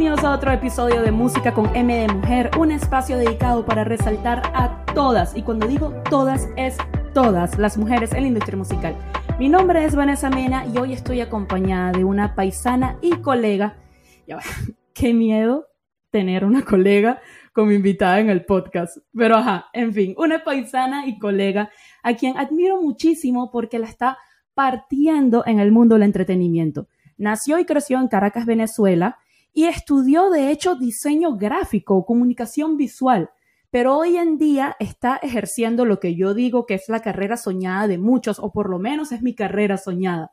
Bienvenidos a otro episodio de Música con M de Mujer, un espacio dedicado para resaltar a todas, y cuando digo todas es todas las mujeres en la industria musical. Mi nombre es Vanessa Mena y hoy estoy acompañada de una paisana y colega. Ya va, qué miedo tener una colega como invitada en el podcast. Pero ajá, en fin, una paisana y colega a quien admiro muchísimo porque la está partiendo en el mundo del entretenimiento. Nació y creció en Caracas, Venezuela, y estudió de hecho diseño gráfico, comunicación visual, pero hoy en día está ejerciendo lo que yo digo que es la carrera soñada de muchos, o por lo menos es mi carrera soñada.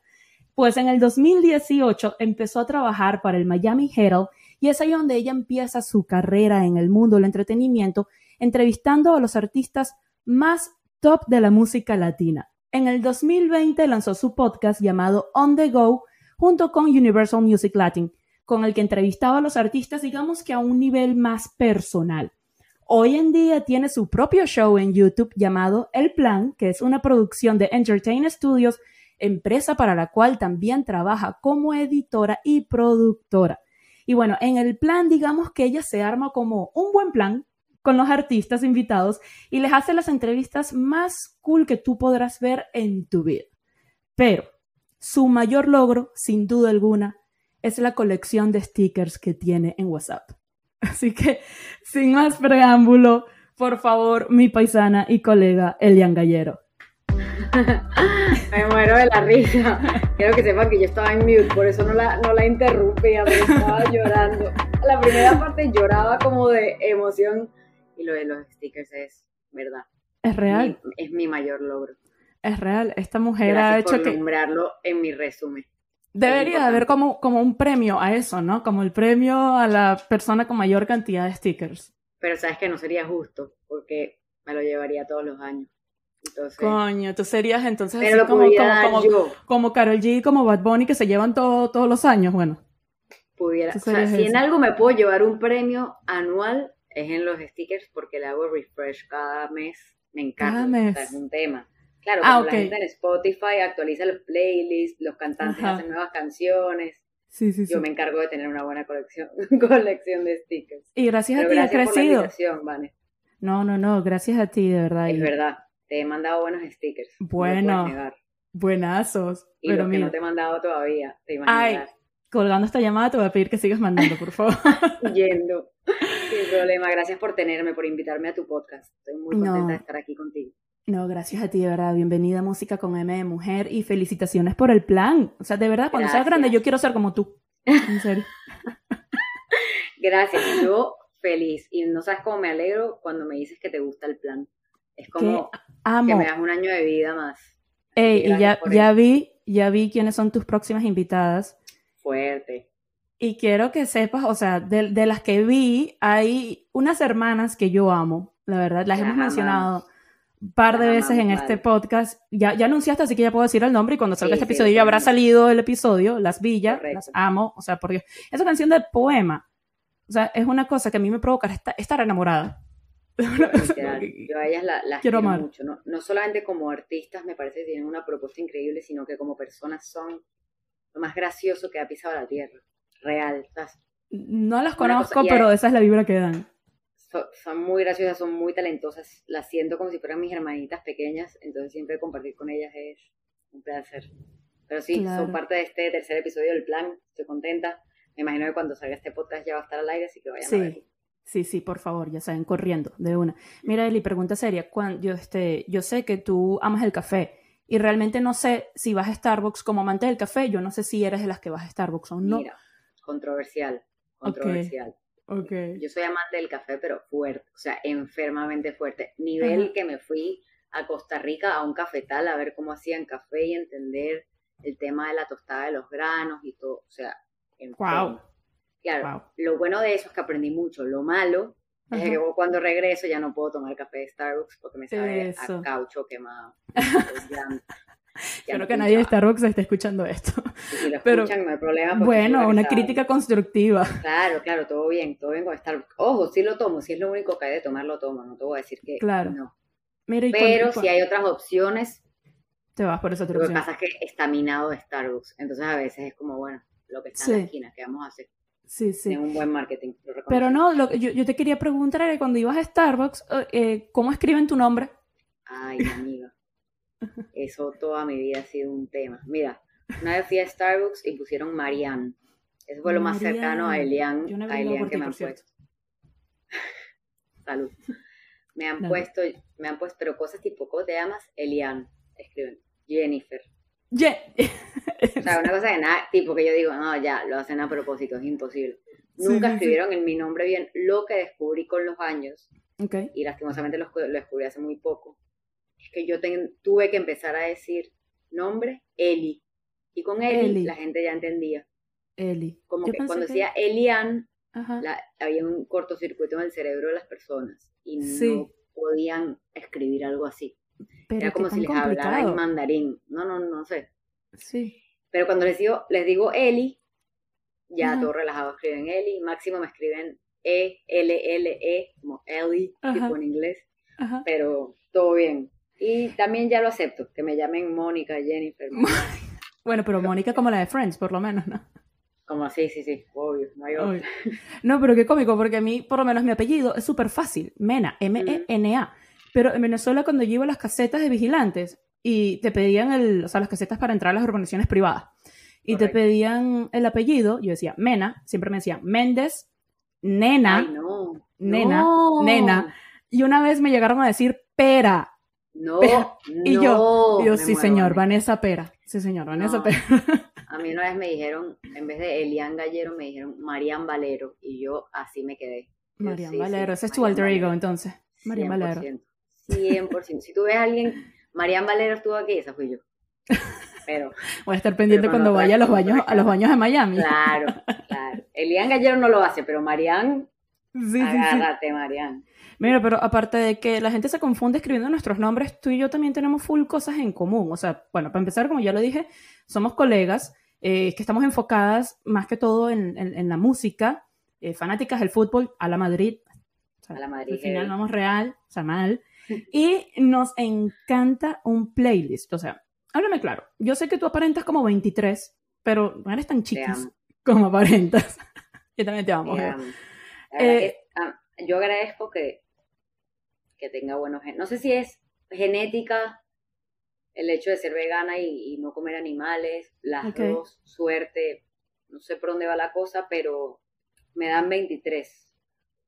Pues en el 2018 empezó a trabajar para el Miami Herald y es ahí donde ella empieza su carrera en el mundo del entretenimiento, entrevistando a los artistas más top de la música latina. En el 2020 lanzó su podcast llamado On the Go junto con Universal Music Latin, con el que entrevistaba a los artistas, digamos que a un nivel más personal. Hoy en día tiene su propio show en YouTube llamado El Plan, que es una producción de Entertain Studios, empresa para la cual también trabaja como editora y productora. Y bueno, en el plan, digamos que ella se arma como un buen plan con los artistas invitados y les hace las entrevistas más cool que tú podrás ver en tu vida. Pero su mayor logro, sin duda alguna, es la colección de stickers que tiene en WhatsApp. Así que, sin más preámbulo, por favor, mi paisana y colega Elian Gallero. Me muero de la risa. Quiero que sepan que yo estaba en mute, por eso no la, no la interrumpía, estaba llorando. La primera parte lloraba como de emoción y lo de los stickers es verdad. Es real. es mi mayor logro. Es real. Esta mujer ha hecho por que. nombrarlo en mi resumen. Debería haber como, como un premio a eso, ¿no? Como el premio a la persona con mayor cantidad de stickers. Pero sabes que no sería justo, porque me lo llevaría todos los años. Coño, tú serías entonces así como, como, como, Carol G, como Bad Bunny, que se llevan todos los años, bueno. Pudiera, o sea, si en algo me puedo llevar un premio anual, es en los stickers, porque le hago refresh cada mes, me encanta, cada mes. es un tema. Claro, ah, la gente en Spotify actualiza los playlists, los cantantes hacen nuevas canciones. Sí, sí, Yo me encargo de tener una buena colección, colección de stickers. Y gracias a ti has crecido. No, no, no, gracias a ti, de verdad. Es verdad. Te he mandado buenos stickers. Bueno. buenazos. Y pero que no te he mandado todavía, te Ay, colgando esta llamada te voy a pedir que sigas mandando, por favor. Yendo. Sin problema. Gracias por tenerme, por invitarme a tu podcast. Estoy muy contenta de estar aquí contigo. No, gracias a ti, de verdad. Bienvenida a Música con M de Mujer y felicitaciones por el plan. O sea, de verdad, cuando seas grande yo quiero ser como tú. En serio. gracias. Yo feliz. Y no sabes cómo me alegro cuando me dices que te gusta el plan. Es como que me das un año de vida más. Ey, y ya, ya vi, ya vi quiénes son tus próximas invitadas. Fuerte. Y quiero que sepas, o sea, de, las que vi, hay unas hermanas que yo amo, la verdad, las, hemos mencionado par de veces en este podcast. Ya, ya anunciaste, así que ya puedo decir el nombre y cuando salga este episodio ya habrá salido el episodio, Las Villas, las amo, o sea, por Dios. Esa canción de poema, o sea, es una cosa que a mí me provoca estar enamorada. Yo a ellas las quiero, mucho. No, solamente como artistas me parece que tienen una propuesta increíble, sino que como personas son lo más gracioso que ha pisado la tierra. Real. No las conozco, pero esa es la vibra que dan. Son, muy graciosas, son muy talentosas. Las siento como si fueran mis hermanitas pequeñas, entonces siempre compartir con ellas es un placer. Pero sí, son parte de este tercer episodio del plan. Estoy contenta. Me imagino que cuando salga este podcast ya va a estar al aire, así que vayan a verlo. Sí, sí, por favor, ya saben, corriendo de una. Mira, Eli, pregunta seria. Cuando, yo, este, yo sé que tú amas el café y realmente no sé si vas a Starbucks como amante del café. Yo no sé si eres de las que vas a Starbucks o no. Mira, controversial, controversial. Okay. Yo soy amante del café, pero fuerte, o sea, enfermamente fuerte. Nivel que me fui a Costa Rica a un cafetal a ver cómo hacían café y entender el tema de la tostada de los granos y todo. O sea, wow. Claro, lo bueno de eso es que aprendí mucho. Lo malo es que cuando regreso ya no puedo tomar café de Starbucks porque me sabe a caucho quemado. Creo que nadie de Starbucks está escuchando esto. Si lo Pero, escuchan, no hay problema. Bueno, una crítica constructiva. Claro, claro, todo bien, todo bien con Starbucks. Ojo, sí lo tomo, si es lo único que hay de tomar, lo tomo. No te voy a decir que claro. no. Pero si hay otras opciones, te vas por esa otra Lo que pasa es que está minado de Starbucks. Entonces a veces es como, bueno, lo que está en la esquina, ¿qué vamos a hacer? Sí, sí. Es un buen marketing. Pero no, lo, yo, yo, te quería preguntar que cuando ibas a Starbucks, eh, eh, ¿cómo escriben tu nombre? Ay, amiga. Eso toda mi vida ha sido un tema. Mira, una vez fui a Starbucks y pusieron Marianne. Eso fue lo más cercano a Elian, a Elian que me han puesto. Salud. Me han puesto, me han puesto, pero cosas tipo, ¿cómo te llamas? Elian. Escriben. Jennifer. o sea, una cosa que nada, tipo que yo digo, no, ya, lo hacen a propósito, es imposible. Nunca escribieron en mi nombre bien, lo que descubrí con los años, y lastimosamente lo, lo, descubrí hace muy poco, que yo tuve que empezar a decir nombre, Eli. Y con Eli, la gente ya entendía. Eli. Como que cuando decía Elian, había un cortocircuito en el cerebro de las personas y no podían escribir algo así. Era como si les hablara en mandarín. No, no, no sé. Sí. Pero cuando les digo, les digo Eli, ya todo relajado escriben Eli. Máximo me escriben E, L, L, E, como Eli, tipo en inglés. Pero todo bien. Y también ya lo acepto, que me llamen Mónica, Jennifer. bueno, pero Mónica como la de Friends, por lo menos, ¿no? Como así, sí, sí, obvio, no hay No, pero qué cómico, porque a mí, por lo menos, mi apellido es súper fácil, Mena, M-E-N-A. Pero en Venezuela, cuando yo iba a las casetas de vigilantes y te pedían el, o sea, las casetas para entrar a las organizaciones privadas, y te pedían el apellido, yo decía Mena, siempre me decían Méndez, Nena, Nena, Nena. Y una vez me llegaron a decir Pera. No, y yo, yo sí, señor, Vanessa Pera. Sí, señor, Vanessa Pera. A mí una vez me dijeron, en vez de Elian Gallero, me dijeron Marian Valero. Y yo así me quedé. Marian Valero, ese es tu alter ego entonces. Marian Valero. 100%. Si tú ves a alguien, Marian Valero estuvo aquí, esa fui yo. Pero. Voy a estar pendiente cuando vaya a los baños, a los baños de Miami. Claro, claro. Elian Gallero no lo hace, pero Marian, sí, agárrate, sí, Marian. Mira, pero aparte de que la gente se confunde escribiendo nuestros nombres, tú y yo también tenemos full cosas en común. O sea, bueno, para empezar, como ya lo dije, somos colegas eh, que estamos enfocadas más que todo en, en, la música, eh, fanáticas del fútbol, a la Madrid. a la Madrid. Al final vamos real, o sea, mal. Y nos encanta un playlist. O sea, háblame claro. Yo sé que tú aparentas como 23, pero no eres tan chiquis como aparentas. yo también te amo. Eh, ah, yo agradezco que que tenga buenos genes. No sé si es genética, el hecho de ser vegana y, no comer animales, las dos, suerte, no sé por dónde va la cosa, pero me dan 23.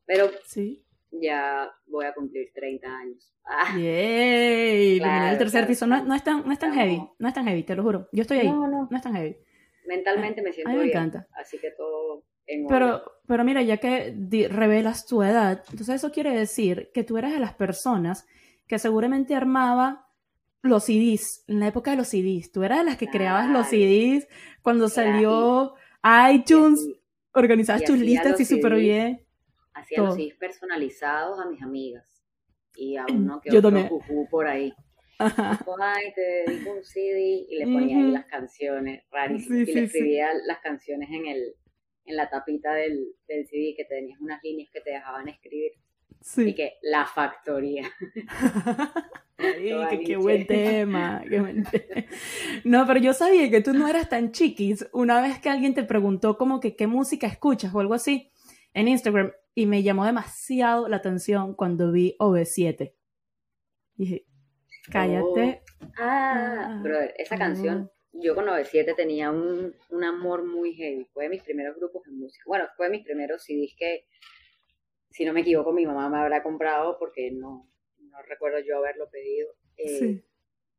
Pero ¿Sí? ya voy a cumplir 30 años. Ah, ¡Yay! el tercer piso. No, es tan, no es tan heavy, no es tan heavy, te lo juro. Yo estoy ahí. No, no. no es tan heavy. Mentalmente me siento a mí me bien. encanta. Así que todo pero, pero mira, ya que revelas tu edad, entonces eso quiere decir que tú eras de las personas que seguramente armaba los CDs, en la época de los CDs. Tú eras de las que creabas los CDs cuando salió iTunes, organizabas tus listas y súper bien. Hacía los CDs personalizados a mis amigas. Y a uno que Yo otro por ahí. Ay, te dedico un CD y le ponía ahí las canciones rarísimas y le escribía las canciones en el, en la tapita del, del CD que tenías unas líneas que te dejaban escribir. Sí. Y que la factoría. qué, buen tema, No, pero yo sabía que tú no eras tan chiquis. Una vez que alguien te preguntó como que qué música escuchas o algo así en Instagram y me llamó demasiado la atención cuando vi OV7. Dije, cállate. Oh. Ah, ah, esa canción yo con 97 tenía un, un, amor muy heavy. Fue de mis primeros grupos de música. Bueno, fue de mis primeros CDs que, si no me equivoco, mi mamá me habrá comprado porque no, no recuerdo yo haberlo pedido. Eh,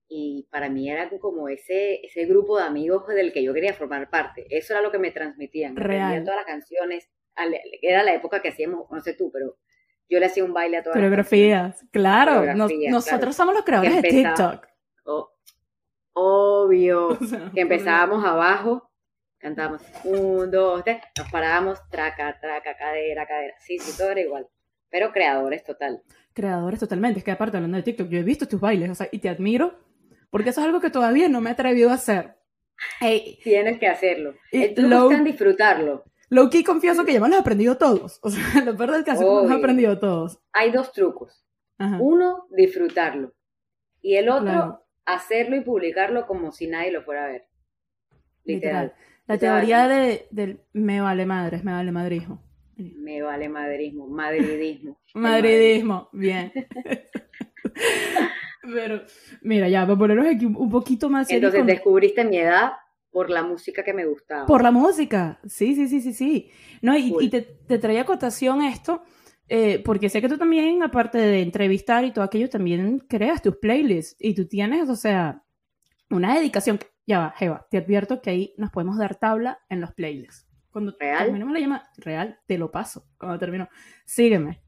y para mí era como ese, ese grupo de amigos del que yo quería formar parte. Eso era lo que me transmitían. Real. todas las canciones. Era la época que hacíamos, no sé tú, pero yo le hacía un baile a todas Coreografías, claro. nosotros somos los creadores de TikTok. Oh, Obvio. que empezábamos abajo, cantábamos un, dos, tres, nos parábamos, traca, traca, cadera, cadera. Sí, sí, todo era igual. Pero creadores total. Creadores totalmente. Es que aparte hablando de TikTok, yo he visto tus bailes, o sea, y te admiro, porque eso es algo que todavía no me he atrevido a hacer. Tienes que hacerlo. El truco en disfrutarlo. Low key confieso que ya me los he aprendido todos. O sea, lo peor del caso es que los he aprendido todos. Hay dos trucos. Uno, disfrutarlo. Y el otro, hacerlo y publicarlo como si nadie lo fuera a ver. literal. La teoría de, del me vale madres, me vale madrismo. Me vale madrismo, madridismo. madridismo, bien. Pero, mira, ya, para ponernos aquí un poquito más. Entonces descubriste mi edad por la música que me gustaba. Por la música, sí, sí, sí, sí, sí. No, y, te, te traía acotación esto, eh, porque sé que tú también, aparte de entrevistar y todo aquello, también creas tus playlists y tú tienes, o sea, una dedicación. Ya va, Jeva, te advierto que ahí nos podemos dar tabla en los playlists. Cuando ¿Real? terminemos la llama, real, te lo paso. Cuando termino, sígueme.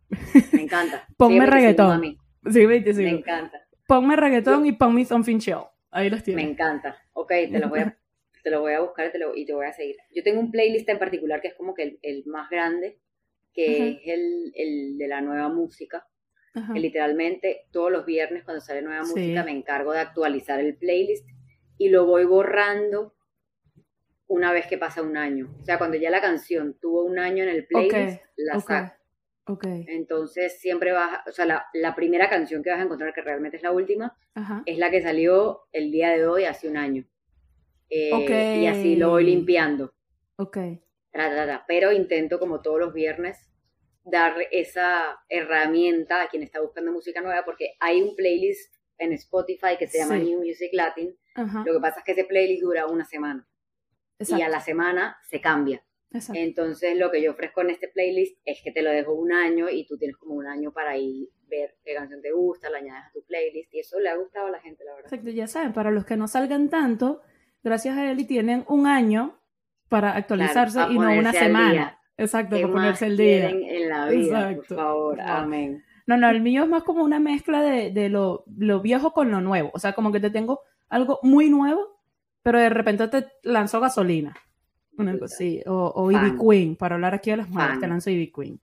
Me encanta. Ponme reggaetón. Sí, Me encanta. Ponme reggaetón y ponme something chill. Ahí los tienes. Me encanta. Ok, te lo voy a, te lo voy a buscar te, lo, y te voy a seguir. Yo tengo un playlist en particular que es como que el, más grande, que es el, el, de la nueva música. Que literalmente todos los viernes cuando sale nueva música me encargo de actualizar el playlist y lo voy borrando una vez que pasa un año. O sea, cuando ya la canción tuvo un año en el playlist, la saco. Okay. Entonces siempre vas, o sea, la, la, primera canción que vas a encontrar, que realmente es la última, es la que salió el día de hoy, hace un año. Eh, y así lo voy limpiando. Ok. Pero intento, como todos los viernes, dar esa herramienta a quien está buscando música nueva, porque hay un playlist en Spotify que se llama New Music Latin. Lo que pasa es que ese playlist dura una semana. Y a la semana se cambia. Entonces lo que yo ofrezco en este playlist es que te lo dejo un año y tú tienes como un año para ir ver qué canción te gusta, la añades a tu playlist y eso le ha gustado a la gente, la verdad. Exacto, ya saben, para los que no salgan tanto, gracias a él y tienen un año para actualizarse y no una semana. Exacto, para ponerse el día. En la vida, por favor, amén. No, no, el mío es más como una mezcla de, de lo, lo viejo con lo nuevo. O sea, como que te tengo algo muy nuevo, pero de repente te lanzó gasolina. Sí, o, o Ivy Queen, para hablar aquí a las mujeres, te lanzo Ivy Queen.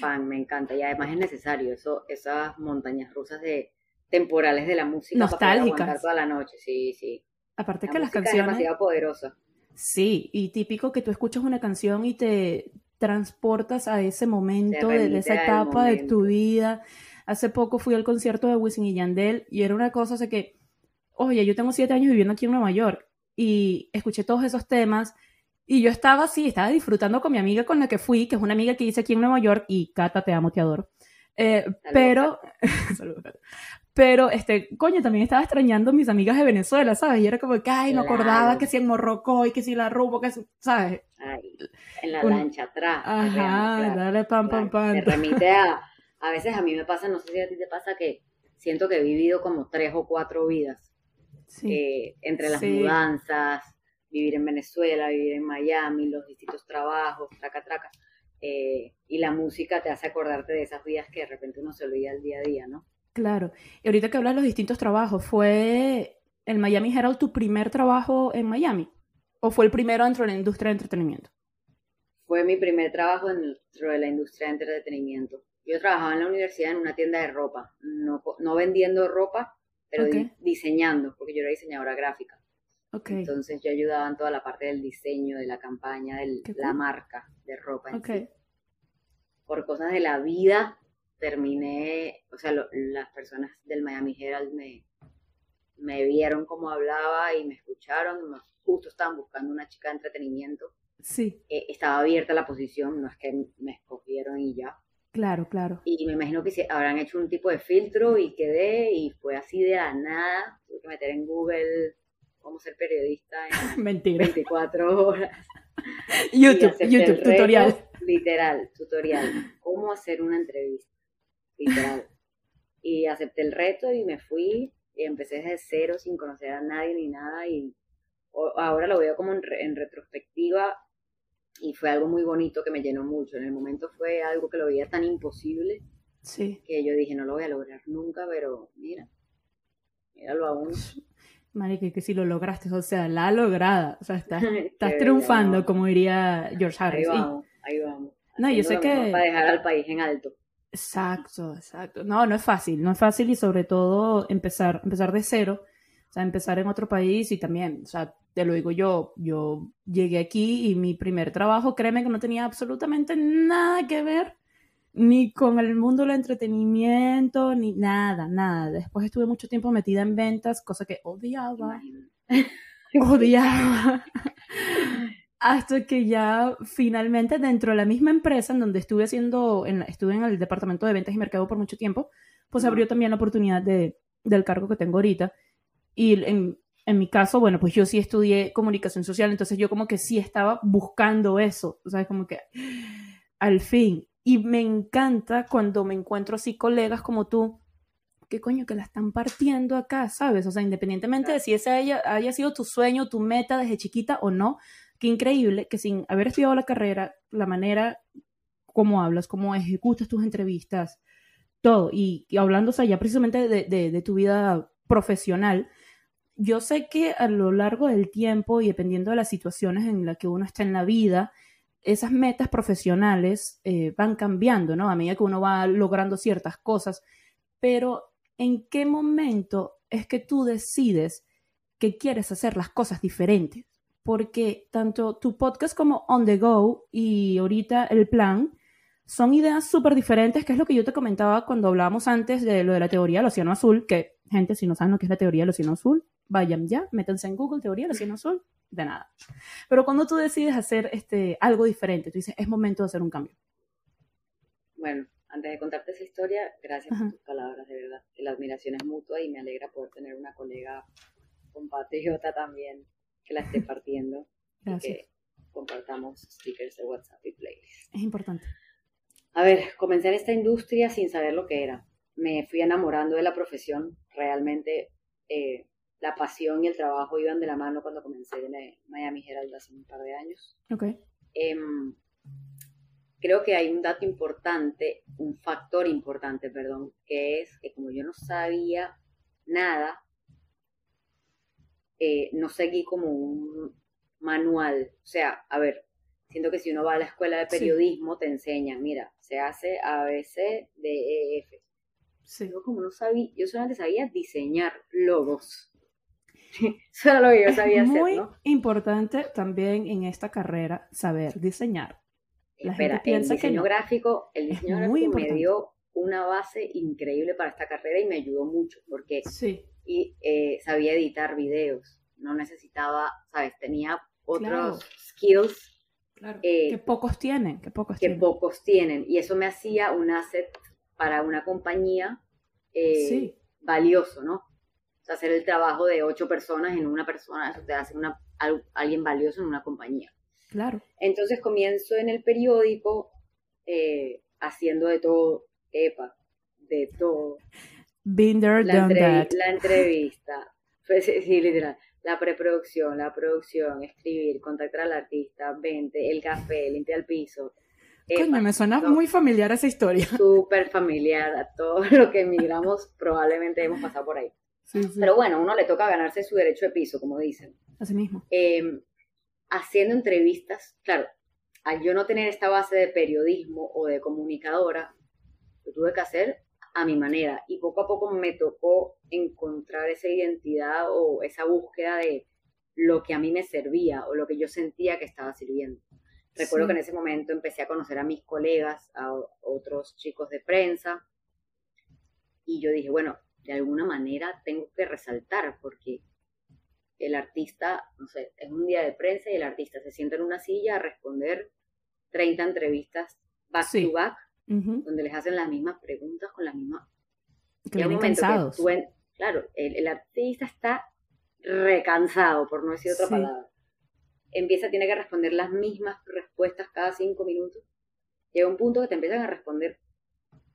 Fan, me encanta. Y además es necesario eso, esas montañas rusas de temporales de la música nostálgicas para toda la noche, sí, sí. Aparte que las canciones es demasiado poderosa. Sí, y típico que tú escuchas una canción y te transportas a ese momento, de, esa etapa de tu vida. Hace poco fui al concierto de Wisin y Yandel y era una cosa, o que, oye, yo tengo siete años viviendo aquí en Nueva York y escuché todos esos temas y yo estaba así, estaba disfrutando con mi amiga con la que fui, que es una amiga que hice aquí en Nueva York y Cata, te amo, te adoro. Eh, pero, pero, este, coño, también estaba extrañando a mis amigas de Venezuela, ¿sabes? Y era como que, ay, no acordaba que si en Morrocoy, que si la Rubo, que ¿sabes? Ay, en la lancha atrás. Ajá, dale pam, pam, pam. Me remite a, a veces a mí me pasa, no sé si a ti te pasa que siento que he vivido como tres o cuatro vidas eh, entre las mudanzas, vivir en Venezuela, vivir en Miami, los distintos trabajos, traca, traca. Eh, y la música te hace acordarte de esas vidas que de repente uno se olvida el día a día, ¿no? Claro. Y ahorita que hablas de los distintos trabajos, ¿fue el Miami Herald tu primer trabajo en Miami? ¿O fue el primero dentro de la industria de entretenimiento? Fue mi primer trabajo dentro de la industria de entretenimiento. Yo trabajaba en la universidad en una tienda de ropa, no, no vendiendo ropa, pero diseñando, porque yo era diseñadora gráfica. Entonces yo ayudaba en toda la parte del diseño, de la campaña, de la marca de ropa. En Por cosas de la vida terminé, o sea, las personas del Miami Herald me, me vieron cómo hablaba y me escucharon, justo estaban buscando una chica de entretenimiento. Sí. Eh, estaba abierta la posición, no es que me escogieron y ya. Claro, claro. Y me imagino que habrán hecho un tipo de filtro y quedé y fue así de la nada. Tuve que meter en Google cómo ser periodista en 24 horas. YouTube, YouTube, tutorial. Literal, tutorial. Cómo hacer una entrevista. Literal. y acepté el reto y me fui y empecé desde cero sin conocer a nadie ni nada y ahora lo veo como en retrospectiva y fue algo muy bonito que me llenó mucho. En el momento fue algo que lo veía tan imposible sí. que yo dije, no lo voy a lograr nunca, pero mira, míralo aún. Marique, que si lo lograste, o sea, la lograda, o sea, estás, estás triunfando, como diría George Harris. Ahí vamos, ahí vamos. No, yo sé que... Para dejar al país en alto. Exacto, exacto. No, no es fácil, no es fácil y sobre todo empezar, empezar de cero, o sea, empezar en otro país y también, o sea, te lo digo yo, yo llegué aquí y mi primer trabajo, créeme que no tenía absolutamente nada que ver ni con el mundo del entretenimiento, ni nada, nada. Después estuve mucho tiempo metida en ventas, cosa que odiaba. odiaba. Hasta que ya finalmente dentro de la misma empresa en donde estuve haciendo, en, estuve en el departamento de ventas y mercado por mucho tiempo, pues abrió también la oportunidad de, del cargo que tengo ahorita. Y en, en mi caso, bueno, pues yo sí estudié comunicación social, entonces yo como que sí estaba buscando eso, o sea, como que al fin. Y me encanta cuando me encuentro así colegas como tú, que coño, que la están partiendo acá, ¿sabes? O sea, independientemente de si ese haya, haya sido tu sueño, tu meta desde chiquita o no, qué increíble que sin haber estudiado la carrera, la manera como hablas, cómo ejecutas tus entrevistas, todo, y, hablando, o sea, ya precisamente de, de tu vida profesional, yo sé que a lo largo del tiempo y dependiendo de las situaciones en las que uno está en la vida, esas metas profesionales eh, van cambiando, ¿no? A medida que uno va logrando ciertas cosas. Pero, ¿en qué momento es que tú decides que quieres hacer las cosas diferentes? Porque tanto tu podcast como On the Go y ahorita el plan son ideas súper diferentes, que es lo que yo te comentaba cuando hablábamos antes de lo de la teoría del océano azul, que gente, si no saben lo que es la teoría del océano azul, vayan ya, métanse en Google, teoría del océano azul, de nada. Pero cuando tú decides hacer este, algo diferente, tú dices, es momento de hacer un cambio. Bueno, antes de contarte esa historia, gracias por tus palabras, de verdad. La admiración es mutua y me alegra poder tener una colega compatriota también que la esté partiendo gracias. y que compartamos stickers de WhatsApp y playlists. Es importante. A ver, comencé en esta industria sin saber lo que era. Me fui enamorando de la profesión. Realmente eh, la pasión y el trabajo iban de la mano cuando comencé en Miami Herald hace un par de años. Okay. Em, creo que hay un dato importante, un factor importante, perdón, que es que como yo no sabía nada, eh, no seguí como un manual. O sea, a ver, siento que si uno va a la escuela de periodismo te enseñan, mira, se hace ABC, DEF. Sí. Yo como no sabía, yo solamente sabía diseñar logos. Eso era lo que yo sabía hacer, Muy importante también en esta carrera saber diseñar. La gente piensa el diseño gráfico, el diseño gráfico me dio una base increíble para esta carrera y me ayudó mucho porque sí. y, eh, sabía editar videos, no necesitaba, sabes, tenía otros skills eh, que pocos tienen, que pocos que tienen. pocos tienen. Y eso me hacía un asset para una compañía eh, valioso, ¿no? Hacer el trabajo de ocho personas en una persona, eso te hace una, alguien valioso en una compañía. Claro. Entonces comienzo en el periódico eh, haciendo de todo, epa, de todo. Been there, la, done that. la entrevista, pues, sí, literal, la preproducción, la producción, escribir, contactar al artista, vente, el café, limpiar el piso. Coño, me suena muy familiar esa historia. Súper familiar a todo lo que emigramos, probablemente hemos pasado por ahí. Pero bueno, uno le toca ganarse su derecho de piso, como dicen. Así mismo. Em, haciendo entrevistas, claro, al yo no tener esta base de periodismo o de comunicadora, lo tuve que hacer a mi manera y poco a poco me tocó encontrar esa identidad o esa búsqueda de lo que a mí me servía o lo que yo sentía que estaba sirviendo. Recuerdo que en ese momento empecé a conocer a mis colegas, a otros chicos de prensa, y yo dije, bueno, de alguna manera tengo que resaltar, porque el artista, no sé, es un día de prensa y el artista se sienta en una silla a responder 30 entrevistas back to back, donde les hacen las mismas preguntas con las mismas... Que vienen cansados. claro, el, artista está recansado, por no decir otra palabra. Empieza, tiene que responder las mismas respuestas cada cinco minutos. Llega un punto que te empiezan a responder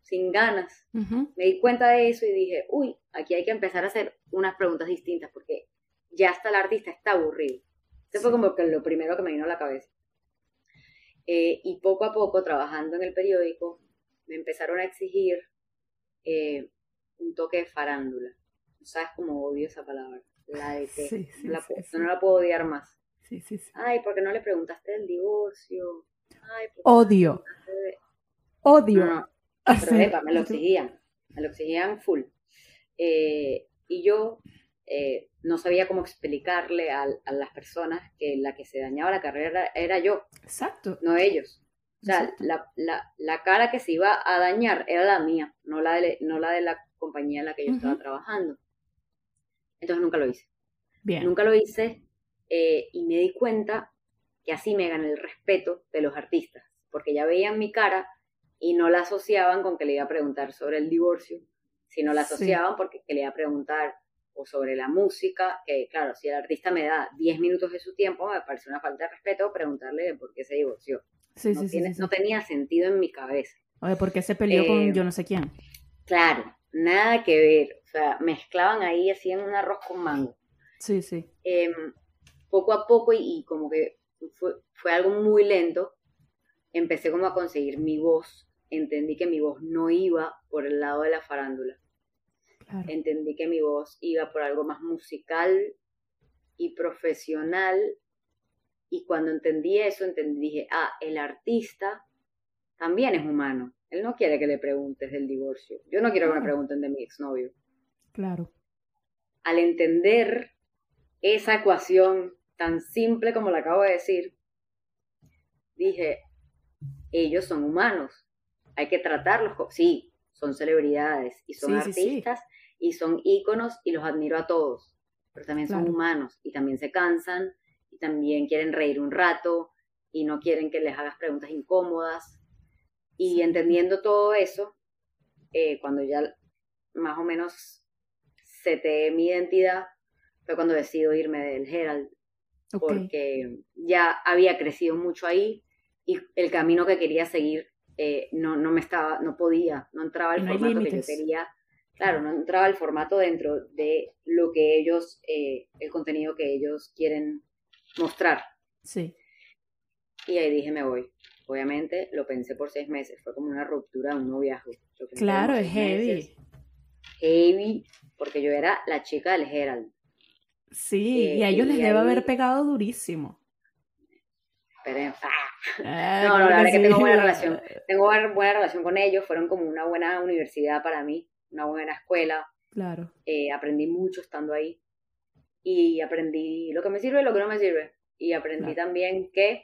sin ganas. Me di cuenta de eso y dije, uy, aquí hay que empezar a hacer unas preguntas distintas porque ya hasta el artista está aburrido. Eso fue como que lo primero que me vino a la cabeza. Eh, y poco a poco, trabajando en el periódico, me empezaron a exigir eh, un toque de farándula. ¿Sabes cómo odio esa palabra? La de que no la puedo odiar más. Ay, ¿por qué no le preguntaste del divorcio? Odio. Odio. Pero me lo exigían, me lo exigían full. Eh, y yo eh, no sabía cómo explicarle a, las personas que la que se dañaba la carrera era yo. Exacto. No ellos. O sea, la, la, la, cara que se iba a dañar era la mía, no la de, no la, de la compañía en la que yo estaba trabajando. Entonces nunca lo hice. Bien. Nunca lo hice eh, y me di cuenta que así me gané el respeto de los artistas, porque ya veían mi cara y no la asociaban con que le iba a preguntar sobre el divorcio, sino la asociaban porque le iba a preguntar o sobre la música, que claro, si el artista me da 10 minutos de su tiempo, me parece una falta de respeto preguntarle por qué se divorció. Sí, no, sí, tiene, no tenía sentido en mi cabeza. O de por qué se peleó con eh, yo no sé quién. Claro, nada que ver. O sea, mezclaban ahí, hacían un arroz con mango. Sí, sí. Em, poco a poco y, como que fue, fue, algo muy lento, empecé como a conseguir mi voz. Entendí que mi voz no iba por el lado de la farándula. Entendí que mi voz iba por algo más musical y profesional. Y cuando entendí eso, entendí, dije, ah, el artista también es humano. Él no quiere que le preguntes del divorcio. Yo no quiero que me pregunten de mi exnovio. Claro. Al entender esa ecuación tan simple como la acabo de decir, dije, ellos son humanos. Hay que tratarlos como... Sí, son celebridades y son artistas y son íconos y los admiro a todos, pero también son humanos y también se cansan y también quieren reír un rato y no quieren que les hagas preguntas incómodas. Y entendiendo todo eso, eh, cuando ya más o menos seteé mi identidad, fue cuando decido irme del Herald, porque ya había crecido mucho ahí y el camino que quería seguir eh, no, no me estaba, no podía, no entraba el formato que yo quería claro, no entraba el formato dentro de lo que ellos, eh, el contenido que ellos quieren mostrar. Sí. Y ahí dije, me voy. Obviamente lo pensé por seis meses, fue como una ruptura, un noviazgo. Claro, es heavy. heavy, porque yo era la chica del Herald. Sí, y a ellos les debe haber pegado durísimo. Ah. no, no, la verdad es que tengo buena relación. Tengo buena relación con ellos, fueron como una buena universidad para mí una buena escuela. Claro. Eh, aprendí mucho estando ahí. Y aprendí lo que me sirve y lo que no me sirve. Y aprendí también que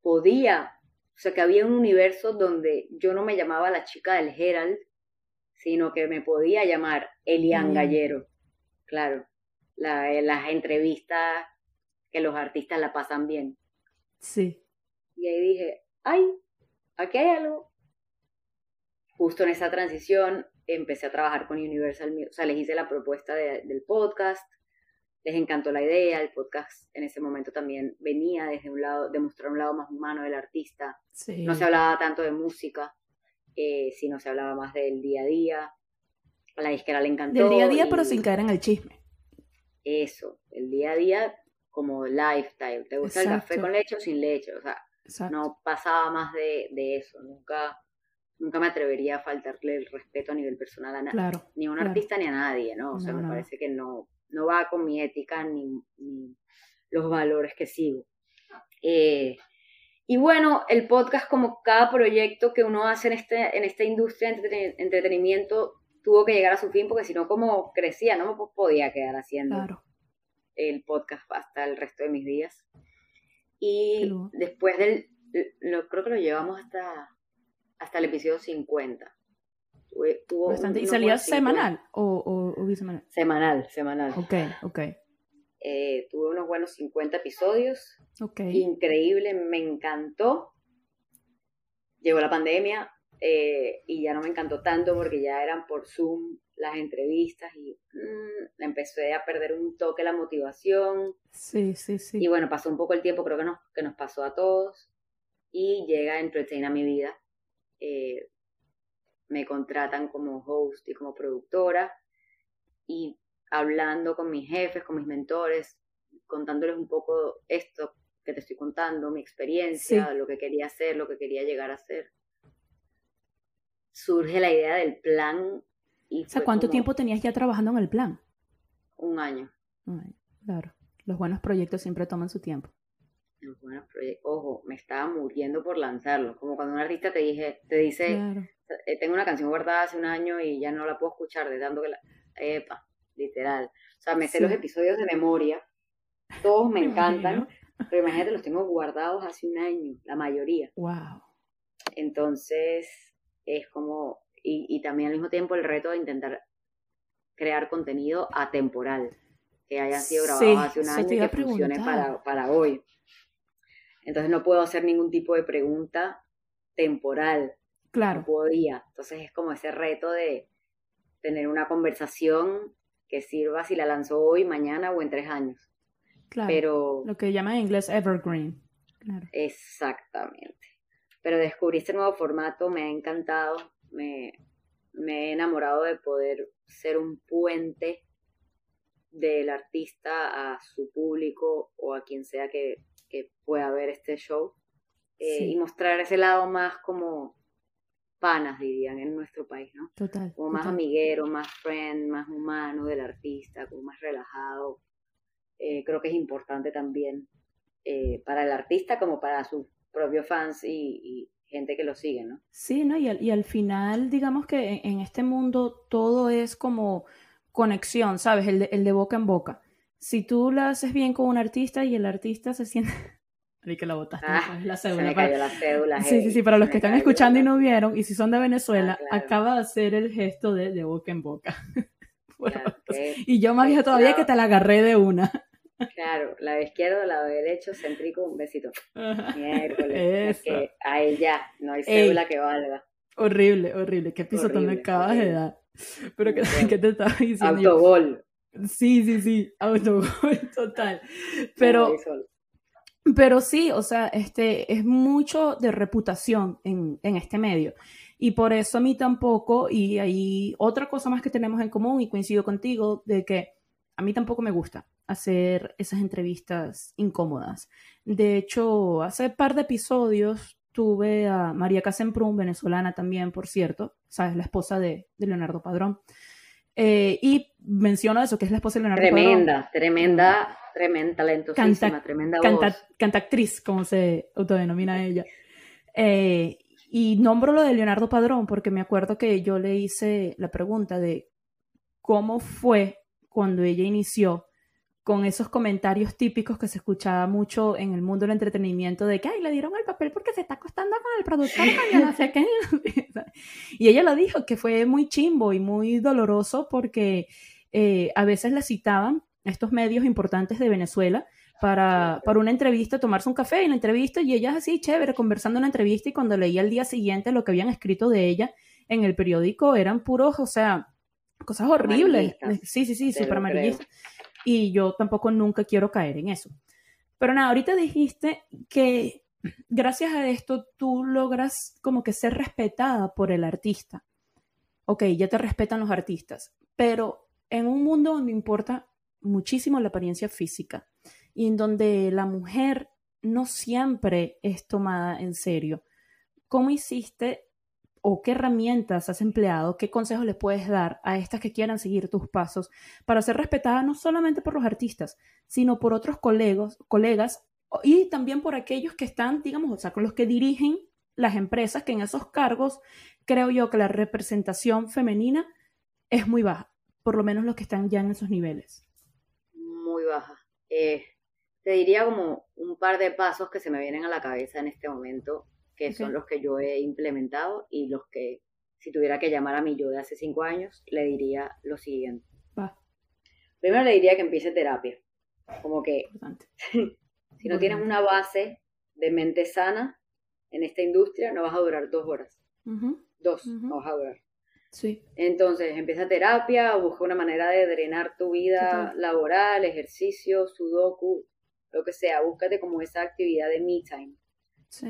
podía, o sea, que había un universo donde yo no me llamaba la chica del Herald, sino que me podía llamar Elian Gallero. Claro, la, las entrevistas que los artistas la pasan bien. Sí. Y ahí dije, ay, aquí hay algo. Justo en esa transición empecé a trabajar con Universal o sea, les hice la propuesta del podcast, les encantó la idea, el podcast en ese momento también venía desde un lado, de mostrar un lado más humano del artista, no se hablaba tanto de música, eh, sino se hablaba más del día a día, a la disquera le encantó. Del día a día, pero sin caer en el chisme. Eso, el día a día como lifestyle, ¿te gusta el café con leche o sin leche? O sea, no pasaba más de, de eso, nunca nunca me atrevería a faltarle el respeto a nivel personal a nadie, ni a un artista ni a nadie, ¿no? O sea, me parece que no, no va con mi ética ni, los valores que sigo. Eh, y bueno, el podcast, como cada proyecto que uno hace en, este, en esta industria de entretenimiento, tuvo que llegar a su fin, porque si no, como crecía, no me podía quedar haciendo el podcast hasta el resto de mis días. Y después del, lo, creo que lo llevamos hasta hasta el episodio 50. ¿Y salía semanal o, o, bisemanal? Semanal, semanal. Ok, ok. Eh, tuve unos buenos 50 episodios. Ok. Increíble, me encantó. Llegó la pandemia eh, y ya no me encantó tanto porque ya eran por Zoom las entrevistas y mm, empecé a perder un toque la motivación. Sí, sí, sí. Y bueno, pasó un poco el tiempo, creo que nos, que nos pasó a todos. Y llega Entertain a mi vida eh, me contratan como host y como productora y hablando con mis jefes, con mis mentores, contándoles un poco esto que te estoy contando, mi experiencia, lo que quería hacer, lo que quería llegar a hacer. Surge la idea del plan. Y o sea, ¿cuánto tiempo tenías ya trabajando en el plan? Un año. claro, los buenos proyectos siempre toman su tiempo los buenos proyectos. Ojo, me estaba muriendo por lanzarlo. Como cuando un artista te, dije, te dice, eh, tengo una canción guardada hace un año y ya no la puedo escuchar de que la... Epa, literal. O sea, me sé los episodios de memoria. Todos me encantan. pero imagínate, los tengo guardados hace un año, la mayoría. Wow. Entonces, es como... Y, y también al mismo tiempo el reto de intentar crear contenido atemporal. que hayan sido grabados hace un año y que funcione para, para hoy. Entonces no puedo hacer ningún tipo de pregunta temporal. Claro. No podía. Entonces es como ese reto de tener una conversación que sirva si la lanzó hoy, mañana o en tres años. Claro. Pero, Lo que llama en inglés evergreen. Claro. Exactamente. Pero descubrí este nuevo formato, me ha encantado, me, me he enamorado de poder ser un puente del artista a su público o a quien sea que, pueda ver este show eh, y mostrar ese lado más como panas, dirían, en nuestro país, ¿no? Total. Como más amiguero, más friend, más humano del artista, como más relajado. Eh, creo que es importante también eh, para el artista como para sus propios fans y, gente que lo sigue, ¿no? Sí, ¿no? Y al, y al final, digamos que en, este mundo todo es como conexión, ¿sabes? El de, el de boca en boca. Si tú lo haces bien con un artista y el artista se siente... que la botaste, ah, la cédula. la cédula. Sí, sí, sí, para los que están escuchando y no vieron, y si son de Venezuela, ah, acaba de hacer el gesto de, de boca en boca. y yo más vieja todavía que te la agarré de una. Claro, lado izquierdo, lado derecho, céntrico, un besito. Miércoles. Que a ella no hay cédula que valga. Horrible, horrible. ¿Qué piso me acabas de dar? Pero ¿qué, ¿qué te estaba diciendo? Autogol. Sí, sí, sí, autogol total. Pero, pero sí, o sea, este, es mucho de reputación en, en este medio. Y por eso a mí tampoco, y hay otra cosa más que tenemos en común, y coincido contigo, de que a mí tampoco me gusta hacer esas entrevistas incómodas. De hecho, hace par de episodios tuve a María Casemprún, venezolana también, por cierto, sabes, la esposa de, Leonardo Padrón. Eh, y menciono eso, que es la esposa de Leonardo tremenda, Padrón. Tremenda, tremenda, tremenda, talentosísima, tremenda voz. Canta, actriz, como se autodenomina ella. Eh, y nombro lo de Leonardo Padrón porque me acuerdo que yo le hice la pregunta de cómo fue cuando ella inició con esos comentarios típicos que se escuchaba mucho en el mundo del entretenimiento de que, ay, le dieron el papel porque se está acostando con el productor, no sé qué. y ella lo dijo, que fue muy chimbo y muy doloroso porque eh, a veces la citaban estos medios importantes de Venezuela para, para, una entrevista, tomarse un café en la entrevista y ella así, chévere, conversando en la entrevista y cuando leía al día siguiente lo que habían escrito de ella en el periódico eran puros, o sea, cosas horribles. Sí, sí, sí, súper amarillistas. Y yo tampoco nunca quiero caer en eso. Pero nada, ahorita dijiste que gracias a esto tú logras como que ser respetada por el artista. Ok, ya te respetan los artistas, pero en un mundo donde importa muchísimo la apariencia física y en donde la mujer no siempre es tomada en serio, ¿cómo hiciste o qué herramientas has empleado, qué consejos le puedes dar a estas que quieran seguir tus pasos para ser respetadas no solamente por los artistas, sino por otros colegos, colegas y también por aquellos que están, digamos, o sea, con los que dirigen las empresas, que en esos cargos creo yo que la representación femenina es muy baja, por lo menos los que están ya en esos niveles. Muy baja. Eh, te diría como un par de pasos que se me vienen a la cabeza en este momento que son los que yo he implementado y los que, si tuviera que llamar a mi yo de hace cinco años, le diría lo siguiente. Primero le diría que empiece terapia. Como que si no tienes una base de mente sana en esta industria, no vas a durar dos horas. Dos, no vas a durar. Sí. Entonces, empieza terapia, busca una manera de drenar tu vida laboral, ejercicio, sudoku, lo que sea. Búscate como esa actividad de me time.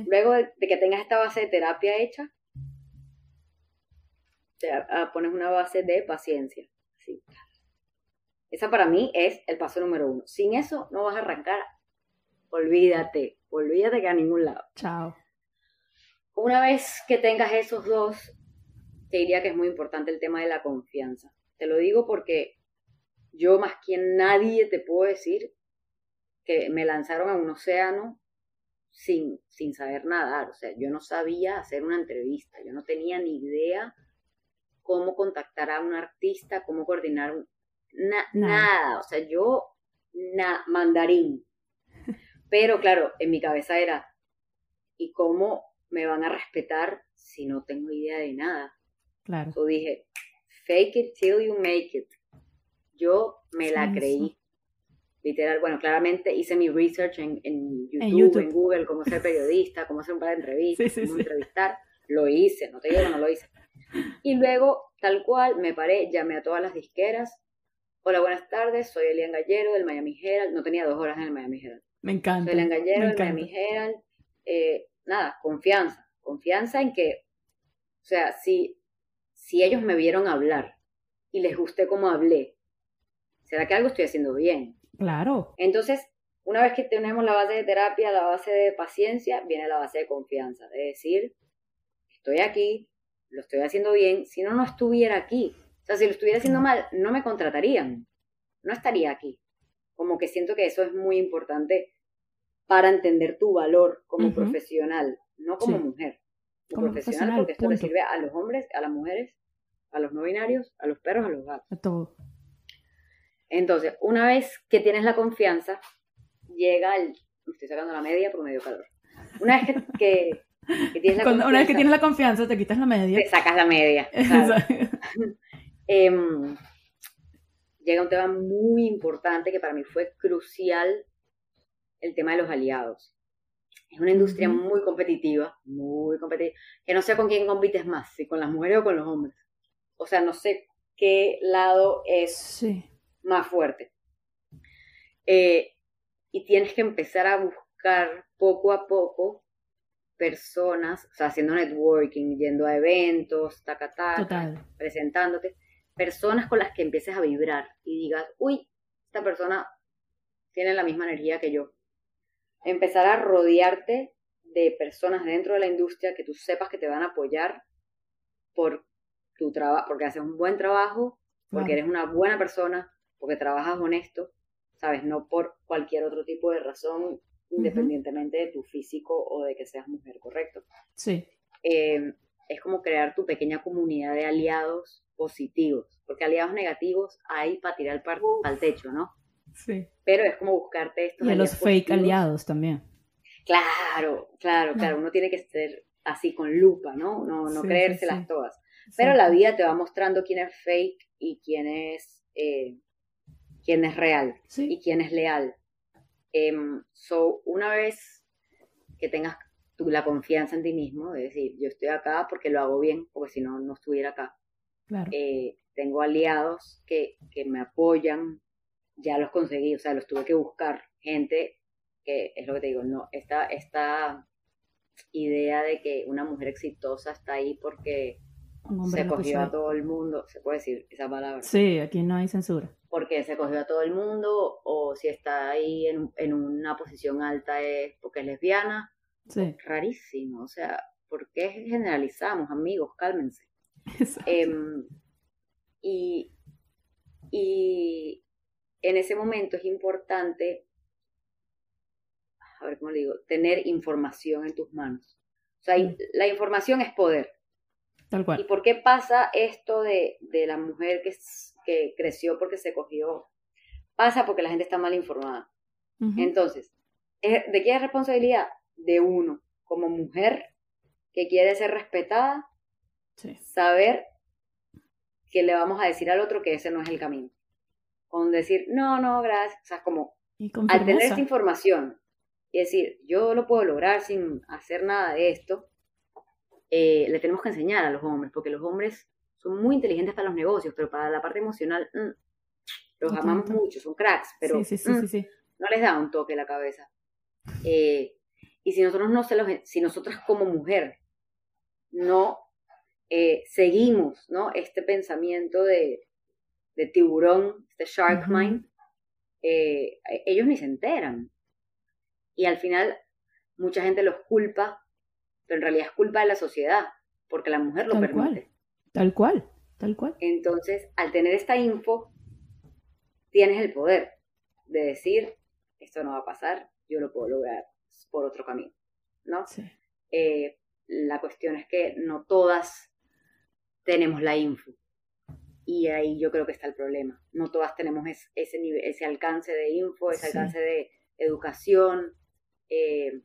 Luego de, que tengas esta base de terapia hecha, te pones una base de paciencia. Esa para mí es el paso número uno. Sin eso no vas a arrancar. Olvídate, olvídate que a ningún lado. Chao. Una vez que tengas esos dos, te diría que es muy importante el tema de la confianza. Te lo digo porque yo más que nadie te puedo decir que me lanzaron a un océano sin, sin saber nadar. O sea, yo no sabía hacer una entrevista, yo no tenía ni idea cómo contactar a un artista, cómo coordinar nada. O sea, yo na mandarín. Pero claro, en mi cabeza era, ¿y cómo me van a respetar si no tengo idea de nada? Claro. Yo dije, fake it till you make it. Yo me la creí. Literal, bueno, claramente hice mi research en, YouTube, en, Google, cómo ser periodista, cómo hacer un par de entrevistas, cómo entrevistar. Lo hice, no te digo que no lo hice. Y luego, tal cual, me paré, llamé a todas las disqueras. Hola, buenas tardes, soy Elian Gallero del Miami Herald. No tenía dos horas en el Miami Herald. Me encanta. Soy Elian Gallero del Miami Herald. Eh, nada, confianza. Confianza en que, o sea, si, si ellos me vieron hablar y les gusté cómo hablé, ¿será que algo estoy haciendo bien? Claro. Entonces, una vez que tenemos la base de terapia, la base de paciencia, viene la base de confianza. De decir, estoy aquí, lo estoy haciendo bien, si no, no estuviera aquí. O sea, si lo estuviera haciendo mal, no me contratarían, no estaría aquí. Como que siento que eso es muy importante para entender tu valor como profesional, no como mujer. Como, profesional, porque esto le sirve a los hombres, a las mujeres, a los no binarios, a los perros, a los gatos. A todo. Entonces, una vez que tienes la confianza, llega el... Me estoy sacando la media por medio calor. Una vez que, una vez que tienes la confianza, te quitas la media. Te sacas la media. Em, llega un tema muy importante que para mí fue crucial, el tema de los aliados. Es una industria muy competitiva, muy competitiva, que no sé con quién compites más, si con las mujeres o con los hombres. O sea, no sé qué lado es más fuerte. Eh, y tienes que empezar a buscar poco a poco personas, o sea, haciendo networking, yendo a eventos, taca, presentándote, personas con las que empieces a vibrar y digas, uy, esta persona tiene la misma energía que yo. Empezar a rodearte de personas dentro de la industria que tú sepas que te van a apoyar por tu trabajo, porque haces un buen trabajo, porque eres una buena persona, porque trabajas honesto, ¿sabes? No por cualquier otro tipo de razón independientemente de tu físico o de que seas mujer, ¿correcto? Sí. Em, es como crear tu pequeña comunidad de aliados positivos, porque aliados negativos hay para tirar al techo, ¿no? Sí. Pero es como buscarte estos. Y a los fake aliados también. Claro, claro, claro. Uno tiene que ser así con lupa, ¿no? No, no creérselas todas. Pero la vida te va mostrando quién es fake y quién es, eh, quién es real y quién es leal. Em, so, una vez que tengas tú la confianza en ti mismo, de decir, yo estoy acá porque lo hago bien, porque si no, no estuviera acá. Eh, tengo aliados que, que me apoyan, ya los conseguí, o sea, los tuve que buscar. Gente que, es lo que te digo, no, esta, esta idea de que una mujer exitosa está ahí porque se cogió a todo el mundo, se puede decir esa palabra. Sí, aquí no hay censura porque se cogió a todo el mundo o si está ahí en, una posición alta es porque es lesbiana. Sí. Rarísimo, o sea, ¿por qué generalizamos, amigos? Cálmense. Em, y, y en ese momento es importante, a ver cómo le digo, tener información en tus manos. O sea, la información es poder. Tal cual. ¿Y por qué pasa esto de, de la mujer que que creció porque se cogió, pasa porque la gente está mal informada. Entonces, ¿de qué es responsabilidad? De uno, como mujer que quiere ser respetada, saber que le vamos a decir al otro que ese no es el camino. Con decir, no, no, gracias. O sea, como al tener esta información y decir, yo lo puedo lograr sin hacer nada de esto, eh, le tenemos que enseñar a los hombres, porque los hombres son muy inteligentes para los negocios, pero para la parte emocional, mm, los amamos mucho, son cracks, pero mm, no les da un toque la cabeza. Eh, y si nosotros no se los, si nosotras como mujer no eh, seguimos, ¿no? Este pensamiento de, tiburón, este shark mind, eh, ellos ni se enteran. Y al final mucha gente los culpa, pero en realidad es culpa de la sociedad, porque la mujer lo permite. Tal cual, tal cual. Entonces, al tener esta info, tienes el poder de decir, esto no va a pasar, yo lo puedo lograr por otro camino, ¿no? Sí. Eh, la cuestión es que no todas tenemos la info. Y ahí yo creo que está el problema. No todas tenemos ese, nivel, ese alcance de info, ese alcance de educación. Eh,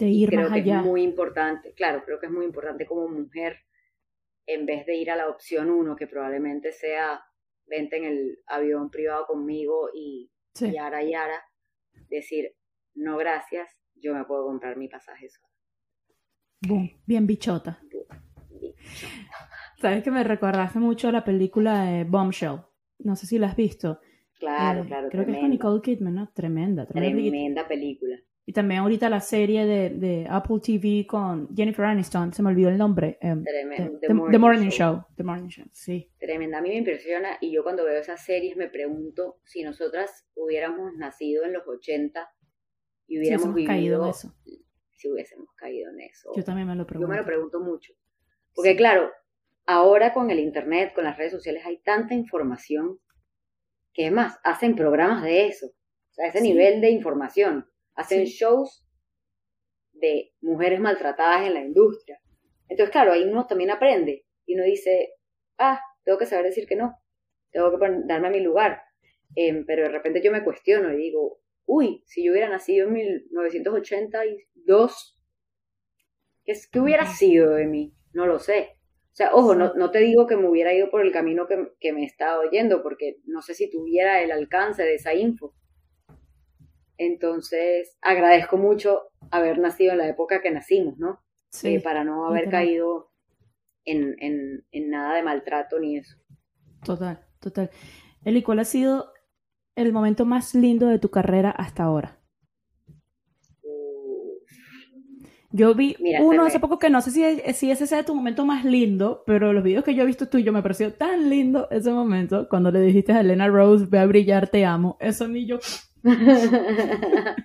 de ir creo que es muy importante, claro, creo que es muy importante como mujer en vez de ir a la opción uno, que probablemente sea vente en el avión privado conmigo y y ahora y ahora decir, no gracias, yo me puedo comprar mi pasaje sola. bien bichota. Sabes que me recordaste mucho a la película de Bombshell. No sé si la has visto. Claro, eh, claro. Creo que es con Nicole Kidman, ¿no? Tremenda, tremenda. Tremenda película. Y también ahorita la serie de, de, Apple TV con Jennifer Aniston, se me olvidó el nombre. Um, The, Morning, Show. The Morning Show, sí. Tremenda, a mí me impresiona y yo cuando veo esas series me pregunto si nosotras hubiéramos nacido en los 80 y hubiéramos si caído en eso. Si hubiésemos caído en eso. Yo también me lo pregunto. Yo me lo pregunto mucho. Porque claro, ahora con el Internet, con las redes sociales, hay tanta información que es más, hacen programas de eso. O sea, ese nivel de información hacen shows de mujeres maltratadas en la industria. Entonces, claro, ahí uno también aprende y uno dice, ah, tengo que saber decir que no, tengo que darme a mi lugar. Em, pero de repente yo me cuestiono y digo, uy, si yo hubiera nacido en 1982, ¿qué, qué hubiera sido de mí? No lo sé. O sea, ojo, no, no, te digo que me hubiera ido por el camino que, que me estaba oyendo, porque no sé si tuviera el alcance de esa info. Entonces, agradezco mucho haber nacido en la época que nacimos, ¿no? Sí, eh, para no haber caído en, en, en, nada de maltrato ni eso. Total, total. Eli, ¿cuál ha sido el momento más lindo de tu carrera hasta ahora? Yo vi uno hace poco que no sé si, si ese sea tu momento más lindo, pero los videos que yo he visto tuyo me pareció tan lindo ese momento cuando le dijiste a Elena Rose, ve a brillar, te amo. Eso ni yo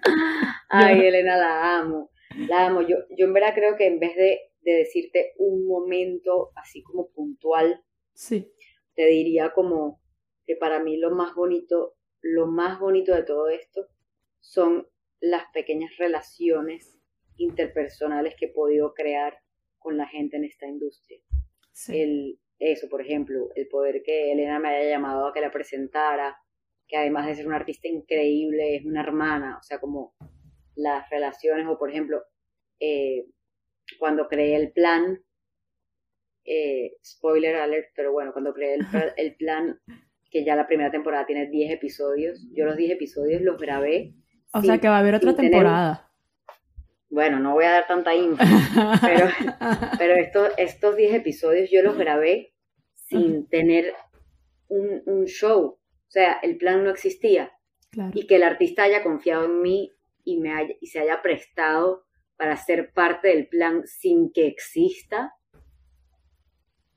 Ay, Elena, la amo. La amo. Yo, yo en verdad creo que en vez de, decirte un momento así como puntual, sí. te diría como que para mí lo más bonito, lo más bonito de todo esto son las pequeñas relaciones interpersonales que he podido crear con la gente en esta industria. El, eso, por ejemplo, el poder que Elena me haya llamado a que la presentara, que además de ser una artista increíble, es una hermana, o sea, como las relaciones, o por ejemplo, eh, cuando creé el plan, eh, spoiler alert, pero bueno, cuando creé el, plan, que ya la primera temporada tiene 10 episodios, yo los 10 episodios los grabé. O sea que va a haber otra temporada. Bueno, no voy a dar tanta info, pero, pero estos, estos 10 episodios yo los grabé sin tener un, un show. O sea, el plan no existía. Y que el artista haya confiado en mí y, me y se haya prestado para ser parte del plan sin que exista,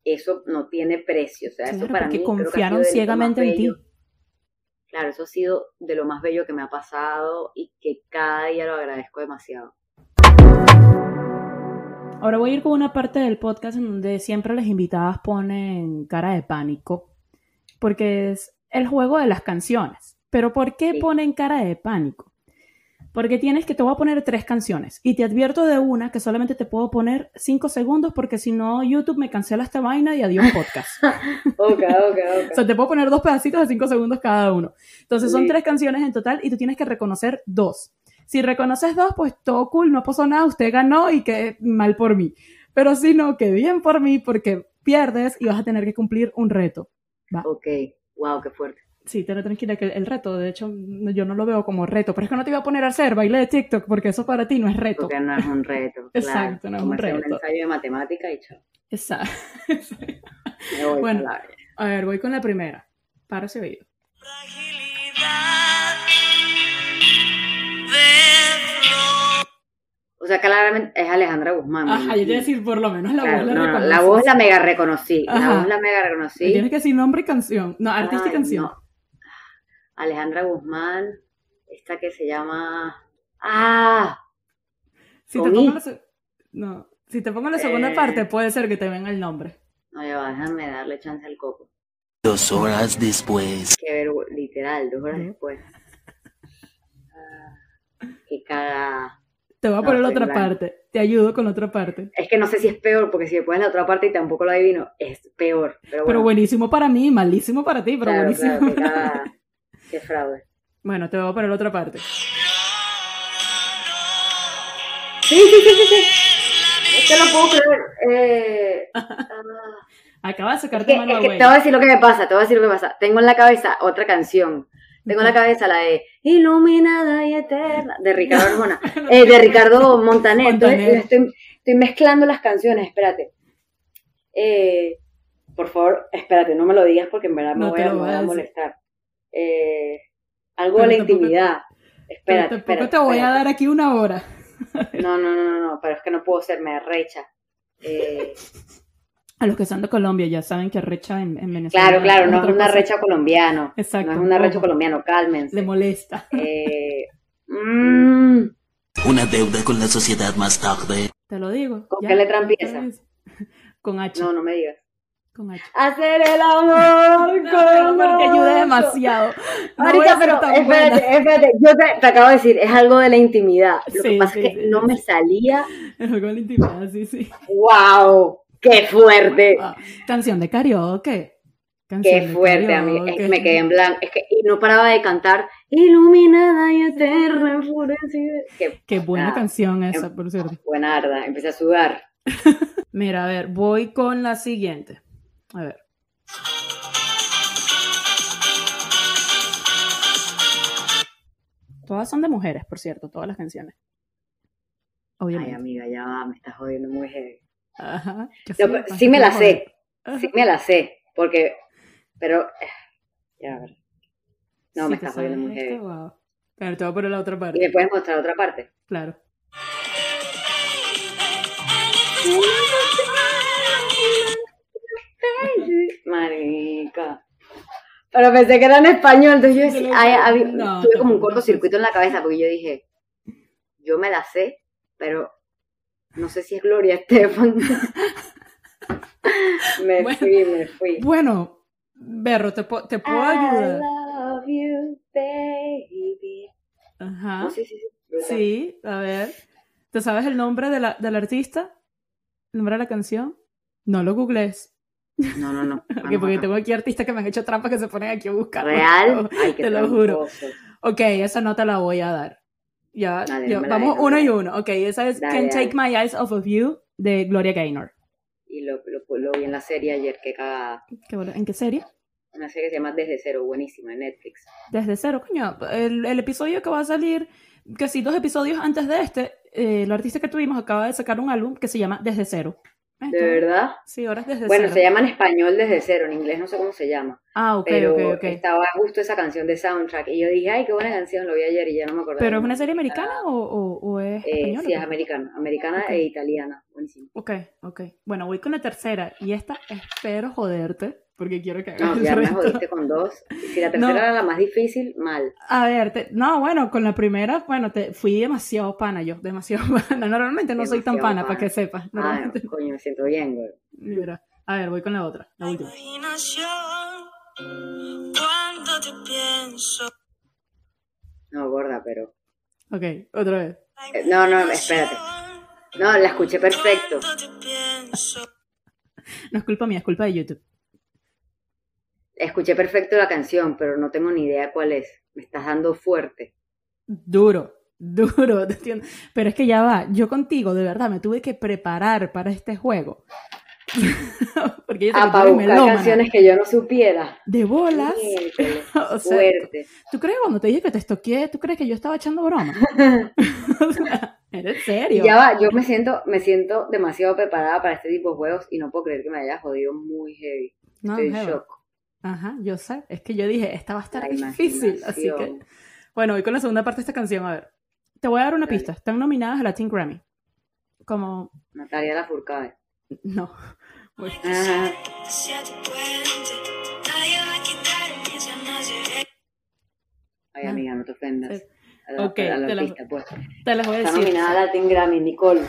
eso no tiene precio. O sea, eso para mí confiaron ciegamente en ti. Claro, eso ha sido de lo más bello que me ha pasado y que cada día lo agradezco demasiado. Ahora voy a ir con una parte del podcast en donde siempre las invitadas ponen cara de pánico, porque es el juego de las canciones. Pero ¿por qué ponen cara de pánico? Porque tienes que te voy a poner tres canciones y te advierto de una que solamente te puedo poner cinco segundos porque si no YouTube me cancela esta vaina y adiós podcast. ok, ok, ok. o sea, te puedo poner dos pedacitos de cinco segundos cada uno. Entonces son tres canciones en total y tú tienes que reconocer dos. Si reconoces dos, pues todo cool, no pasó nada, usted ganó y qué mal por mí. Pero si no, que bien por mí porque pierdes y vas a tener que cumplir un reto. ¿va? Ok. Wow, qué fuerte. Sí, ten tranquila que el reto, de hecho, yo no lo veo como reto, pero es que no te iba a poner a hacer baile de TikTok porque eso para ti no es reto. Porque no es un reto. Exacto, no es un reto. un ensayo de matemática y chao. Exacto. bueno, a ver, voy con la primera. Para ese video. O sea, claramente es Alejandra Guzmán. Ajá, yo te a decir por lo menos la voz la no, La voz la mega reconocí. La voz la mega reconocí. Tienes que decir nombre y canción. No, artista y canción. Alejandra Guzmán, esta que se llama. ¡Ah! Si te pongo la, no, si te pongo la segunda eh. parte, puede ser que te venga el nombre. No, ya va, déjame darle chance al coco. Dos horas después. Qué ver, literal, dos horas después. Ah, qué caga. Te voy a poner la otra parte. Te ayudo con la otra parte. Es que no sé si es peor, porque si me pones la otra parte y tampoco lo adivino, es peor. Pero, buenísimo para mí, malísimo para ti, pero buenísimo. Qué fraude. Bueno, te voy a poner la otra parte. Sí, sí, sí, sí, sí. Es que no puedo creer. Eh, Acaba de sacarte mano es que Te voy a decir lo que me pasa, te voy a decir lo que pasa. Tengo en la cabeza otra canción Tengo en la cabeza la de Iluminada y Eterna, de Ricardo Arjona, eh, de Ricardo Montaner. Entonces, estoy, estoy, mezclando las canciones, espérate. Eh, por favor, espérate, no me lo digas porque en verdad me, voy, a, molestar. Eh, algo de la intimidad. Espérate, espérate. te voy a dar aquí una hora. no, no, no, no, pero es que no puedo ser, me recha. Eh, a los que son de Colombia ya saben que recha en, Venezuela. Claro, claro, no es una recha colombiano. Exacto. No es una recha colombiano, cálmense. Le molesta. Eh, mm. Una deuda con la sociedad más tarde. Te lo digo. ¿Con qué letra empieza? Con H. No, no me digas. Con H. Hacer el amor con no, Te ayude demasiado. Ahorita, pero espérate, espérate. Yo te, acabo de decir, es algo de la intimidad. Lo que pasa es que no me salía. Es algo de la intimidad, sí, sí. ¡Wow! ¡Qué fuerte! Ah, canción de karaoke. Canción Qué fuerte, a mí. Es que me quedé en blanco. Es que no paraba de cantar Iluminada y eterna, enfurecida. Qué, Qué buena canción esa, por cierto. Buena arda. Empecé a sudar. Mira, a ver, voy con la siguiente. A ver. Todas son de mujeres, por cierto, todas las canciones. Obviamente. Ay, amiga, ya va, me estás jodiendo muy heavy. Ajá. sí, me la sé. Sí me la sé. Porque. Pero. Eh, ya, a ver. No, me estás jodiendo muy heavy. Pero te voy a poner la otra parte. ¿Y me puedes mostrar otra parte? Claro. Marica. Pero pensé que era en español, entonces yo decía, tuve como un cortocircuito en la cabeza porque yo dije, yo me la sé, pero no sé si es Gloria Estefan. me fui, me fui. Bueno, Berro, te, te puedo ayudar. I love you, baby. Ajá. sí, sí, sí. Sí, a ver. ¿Te sabes el nombre de la, del artista? ¿El nombre de la canción? No lo googles. No, no, no. porque tengo aquí artistas que me han hecho trampas que se ponen aquí a buscar. ¿Real? te lo juro. Ok, esa no te la voy a dar. Ya, vamos uno y uno. Ok, esa es Can't Take My Eyes Off of You de Gloria Gaynor. Y lo, lo, vi en la serie ayer, que cada... ¿En qué serie? Una serie que se llama Desde Cero, buenísima, en Netflix. Desde Cero, coño. El, el episodio que va a salir, casi dos episodios antes de este, eh, el artista que tuvimos acaba de sacar un álbum que se llama Desde Cero. ¿De verdad? Sí, ahora desde cero. Bueno, se llama en español desde cero, en inglés no sé cómo se llama. Ah, ok, pero ok, ok. Estaba justo esa canción de soundtrack y yo dije, ay, qué buena canción, lo vi ayer y ya no me acuerdo. ¿Pero es una serie americana o, o, es eh, española? Sí, es americana, americana e italiana, buenísimo. Ok, ok. Bueno, voy con la tercera y esta espero joderte porque quiero que hagas No, ya me jodiste con dos. Si la tercera era la más difícil, mal. A ver, no, bueno, con la primera, bueno, te fui demasiado pana yo, demasiado pana. Normalmente no soy tan pana, para que sepas. Ah, coño, me siento bien, güey. Mira, a ver, voy con la otra, la última. No, gorda, pero... Ok, otra vez. Eh, no, no, espérate. No, la escuché perfecto. no es culpa mía, es culpa de YouTube. Escuché perfecto la canción, pero no tengo ni idea cuál es. Me estás dando fuerte. Duro, duro, Pero es que ya va, yo contigo, de verdad, me tuve que preparar para este juego. Porque ah, para buscar canciones que yo no supiera. De bolas. o fuerte. ¿Tú crees cuando te dije que te estoqué, tú crees que yo estaba echando broma? o sea, ¿eres serio? Ya va, yo me siento, me siento demasiado preparada para este tipo de juegos y no puedo creer que me haya jodido muy heavy. No, Estoy en shock. Ajá, yo sé. Es que yo dije, esta va a estar difícil. Así que. Bueno, voy con la segunda parte de esta canción. A ver. Te voy a dar una pista. Están nominadas a la Teen Grammy. Como. Natalia Lafourcade. No. Ay, amiga, no te ofendas. ok, te, las pues. te, las voy a decir. Está nominada a la Teen Grammy, Nicole.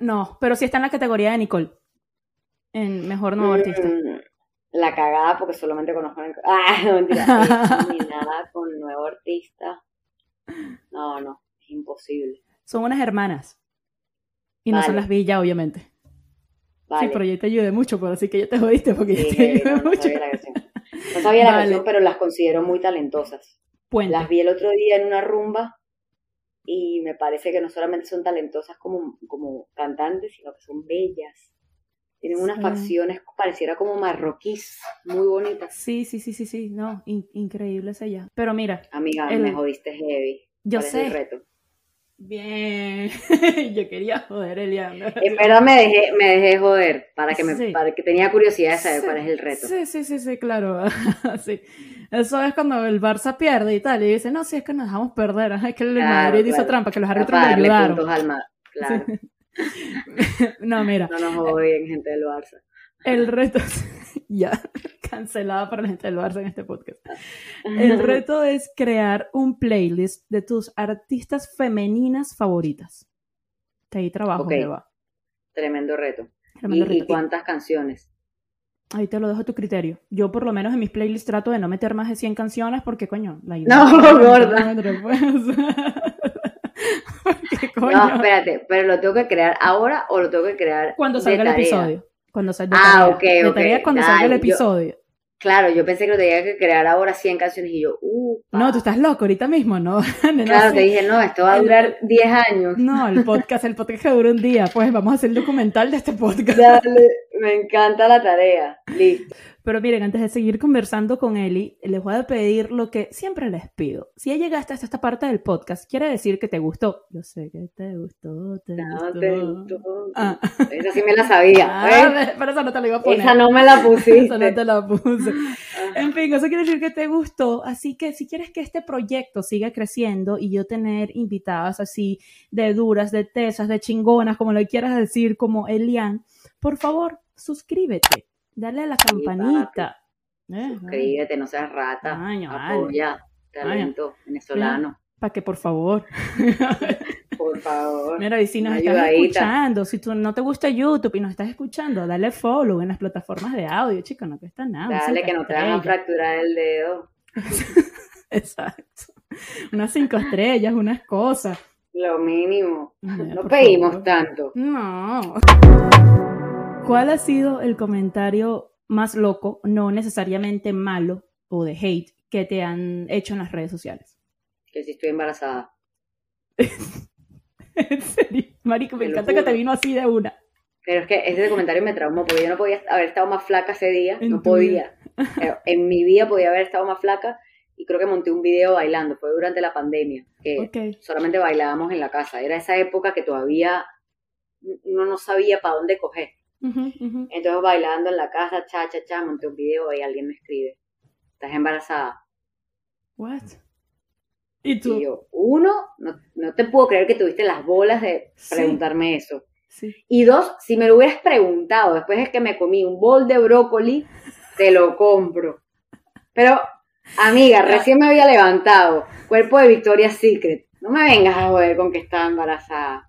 no, pero sí está en la categoría de Nicole. En Mejor Nuevo mm, Artista. la cagada porque solamente conozco ah no mentira. Ni nada con nuevo artista. No no es imposible. Son unas hermanas. Y no son las villas obviamente vale. sí pero yo te ayudé mucho pero así que ya te jodiste porque yo te ayudé no, mucho sabía la canción, no sabía la canción pero las considero muy talentosas las vi el otro día en una rumba y me parece que no solamente son talentosas como, como cantantes sino que son bellas Tienen unas facciones, pareciera como marroquíes, muy bonitas. Sí, sí, sí, sí, sí, no, increíble es ella. Pero mira. Amiga, me jodiste heavy. Yo sé. reto? Bien, yo quería joder, Eliana. En verdad me dejé, me dejé joder, para que, me, para que tenía curiosidad de saber cuál es el reto. Sí, sí, sí, sí, claro. sí. Eso es cuando el Barça pierde y tal, y dice, no, sí, es que nos dejamos perder, es que el Madrid hizo trampa, que los árbitros le ayudaron. Claro. no, mira. No nos jodien, gente del Barça. El reto, ya, cancelada para del Barça en este podcast. El reto es crear un playlist de tus artistas femeninas favoritas. De ahí trabajo, okay. Tremendo reto. ¿Y, cuántas canciones? Ahí te lo dejo a tu criterio. Yo por lo menos en mis playlists trato de no meter más de 100 canciones porque, coño, la idea... No, gorda. No, espérate, pero lo tengo que crear ahora o lo tengo que crear cuando salga el episodio. Cuando salga ah, ok, ok. cuando salga el episodio. claro, yo pensé que lo tenía que crear ahora 100 canciones y yo, uh. No, tú estás loco ahorita mismo, ¿no? claro, te dije, no, esto va a durar 10 años. No, el podcast, el podcast que dura un día, pues vamos a hacer el documental de este podcast. Dale, me encanta la tarea. Listo. Pero miren, antes de seguir conversando con Eli, les voy a pedir lo que siempre les pido. Si ya llegaste hasta esta parte del podcast, quiere decir que te gustó. Yo sé que te gustó, te no, gustó. Te gustó. Ah. Esa sí me la sabía. Ah, pero esa no te la iba a poner. Esa no me la pusiste. esa no te la puse. En fin, eso quiere decir que te gustó. Así que si quieres que este proyecto siga creciendo y yo tener invitadas así de duras, de tesas, de chingonas, como lo quieras decir, como Elian, por favor, suscríbete Dale a la campanita. Eh, Suscríbete, no seas rata. Apoya, talento venezolano. Para que por favor. por favor. Mira, y si nos estás escuchando, si tú no te gusta YouTube y nos estás escuchando, dale follow en las plataformas de audio, chicos, no cuesta nada. Dale que no te a fracturar el dedo. Exacto. Unas cinco estrellas, unas cosas. Lo mínimo. no pedimos tanto. No. ¿Cuál ha sido el comentario más loco, no necesariamente malo o de hate, que te han hecho en las redes sociales? Que si estoy embarazada. en serio, Marico, me encanta que te vino así de una. Pero es que ese comentario me traumó porque yo no podía haber estado más flaca ese día, no podía. en mi vida podía haber estado más flaca y creo que monté un video bailando, fue durante la pandemia, que solamente bailábamos en la casa. Era esa época que todavía uno no sabía para dónde coger. Entonces bailando en la casa, cha, cha, cha, monté un video y alguien me escribe, ¿estás embarazada? What? ¿Y tú? yo, uno, no, te puedo creer que tuviste las bolas de preguntarme eso. Y dos, si me lo hubieras preguntado después de que me comí un bol de brócoli, te lo compro. Pero, amiga, recién me había levantado. Cuerpo de Victoria's Secret. No me vengas a joder con que estaba embarazada.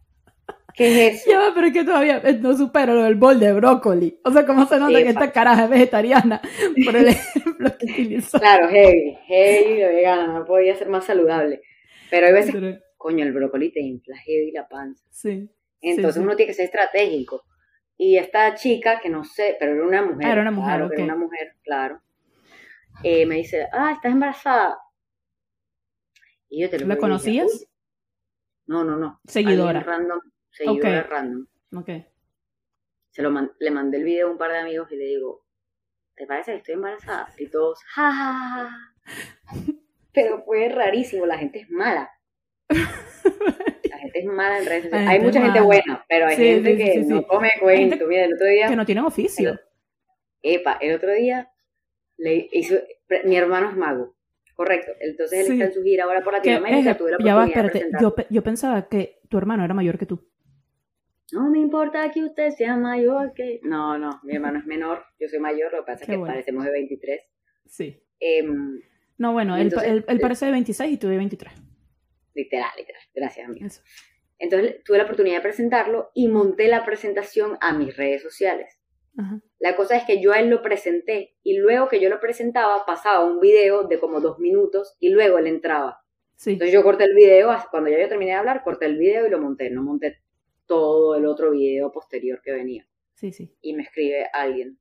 ¿Qué es eso? Ya, pero es que todavía no supero lo del bol de brócoli. O sea, ¿cómo se nota que esta caraja es vegetariana? Por el ejemplo que utilizó. Claro, heavy, heavy vegana, no podía ser más saludable. Pero hay veces, coño, el brócoli te infla heavy la panza. Sí. Entonces uno tiene que ser estratégico. Y esta chica, que no sé, pero era una mujer. Ah, era una mujer, claro, Era una mujer, claro. Eh, me dice, ah, estás embarazada. Y yo te lo ¿La conocías? No, no, no. Seguidora. Random, seguidora random. Ok. Se lo le mandé el video a un par de amigos y le digo, ¿te parece que estoy embarazada? Y todos, ja, ja, ja. Pero fue rarísimo, la gente es mala. La gente es mala en redes sociales. Hay mucha gente buena, pero hay gente que no come cuento. Mira, el otro día... Que no tienen oficio. epa, el otro día le hizo... Mi hermano es mago. Correcto. Entonces él está en su gira ahora por Latinoamérica. Tuve la ya va, espérate. Yo, yo pensaba que tu hermano era mayor que tú. No me importa que usted sea mayor que... No, no, mi hermano es menor, yo soy mayor, lo que pasa es que parecemos de 23. Sí. Em, no, bueno, él, parece de 26 y tú de 23. Literal, literal. Gracias, amigo. Entonces tuve la oportunidad de presentarlo y monté la presentación a mis redes sociales. La cosa es que yo a él lo presenté y luego que yo lo presentaba pasaba un video de como dos minutos y luego él entraba. Sí. Entonces yo corté el video, cuando ya yo terminé de hablar, corté el video y lo monté. No monté todo el otro video posterior que venía. Sí, sí. Y me escribe alguien,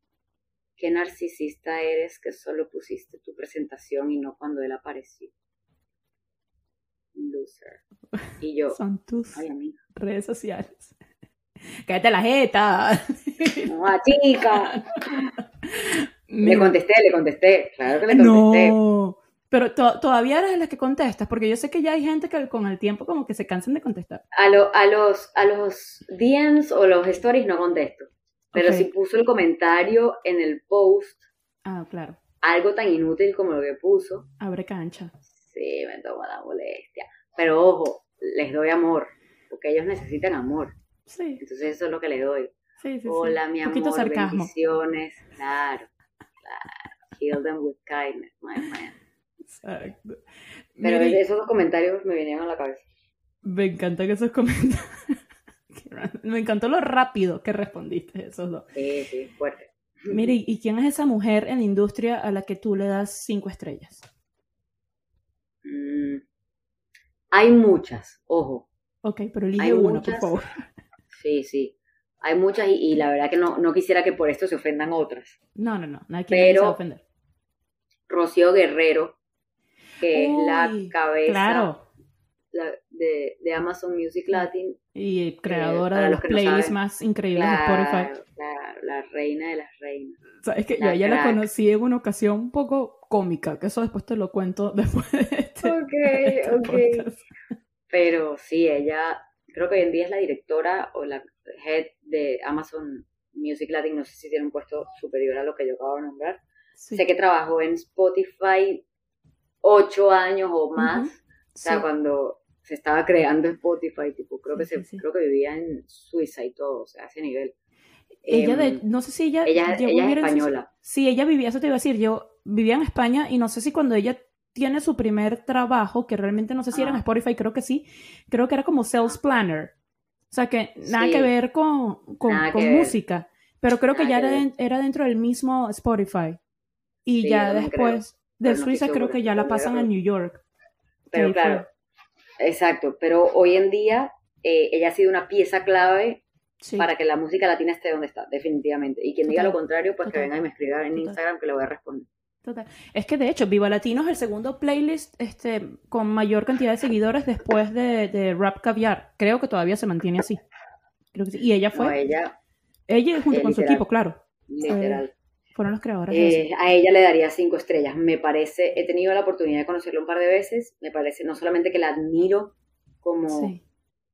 qué narcisista eres que solo pusiste tu presentación y no cuando él apareció. Loser. Y yo, son tus redes sociales. Cállate la jeta. No, chica. Le contesté, le contesté. Claro que le contesté. No. Pero todavía eres de las que contestas, porque yo sé que ya hay gente que con el tiempo como que se cansan de contestar. A, a, los, a los DMs o los stories no contesto. Pero si puso el comentario en el post. Ah, claro. Algo tan inútil como lo que puso. Abre cancha. Sí, me toma la molestia. Pero ojo, les doy amor, porque ellos necesitan amor. Sí. Entonces eso es lo que les doy. Sí, sí, Hola, mi amor, sarcasmo. bendiciones. Claro, claro. Heal them with kindness, my man. Exacto. Pero esos comentarios me vinieron a la cabeza. Me encanta que esos comentarios. me encantó lo rápido que respondiste esos dos. Sí, sí, fuerte. Mire, ¿y quién es esa mujer en la industria a la que tú le das cinco estrellas? Mm, hay muchas, ojo. Ok, pero elige una, por favor. Sí, sí. Hay muchas y, la verdad que no, no, quisiera que por esto se ofendan otras. No, no, no, nadie quiere ofender. Rocío Guerrero, que es la cabeza de, de, Amazon Music Latin. Y creadora de los playlists más increíbles de Spotify. Claro, la reina de las reinas. es que yo ya la conocí en una ocasión un poco cómica, que eso después te lo cuento después de este, Ok, este ok. Pero sí, ella creo que hoy en día es la directora o la head de Amazon Music Latin, no sé si tiene un puesto superior a lo que yo acabo de nombrar. Sé que trabajó en Spotify ocho años o más, o sea, cuando se estaba creando Spotify, tipo, creo que, se, creo que vivía en Suiza y todo, o sea, a ese nivel. Ella, de, em, no sé si ella... Ella, ella es española. sí, ella vivía, eso te iba a decir, yo vivía en España y no sé si cuando ella tiene su primer trabajo, que realmente no sé si era en. Spotify, creo que sí, creo que era como sales planner. O sea, que nada que ver con, con, música, pero creo que ya era, era, dentro del mismo Spotify. Y ya después de Suiza creo que ya la pasan a New York. Pero claro, exacto, pero hoy en día eh, ella ha sido una pieza clave para que la música latina esté donde está, definitivamente. Y quien diga lo contrario, pues que venga y me escriba en Instagram que le voy a responder. Es que de hecho, Viva Latino es el segundo playlist este, con mayor cantidad de seguidores después de, Rap Caviar. Creo que todavía se mantiene así. Y ella fue. ella. Ella junto con su equipo, claro. Literal. Fueron los creadores. Eh, a ella le daría cinco estrellas. Me parece, he tenido la oportunidad de conocerla un par de veces. Me parece no solamente que la admiro como,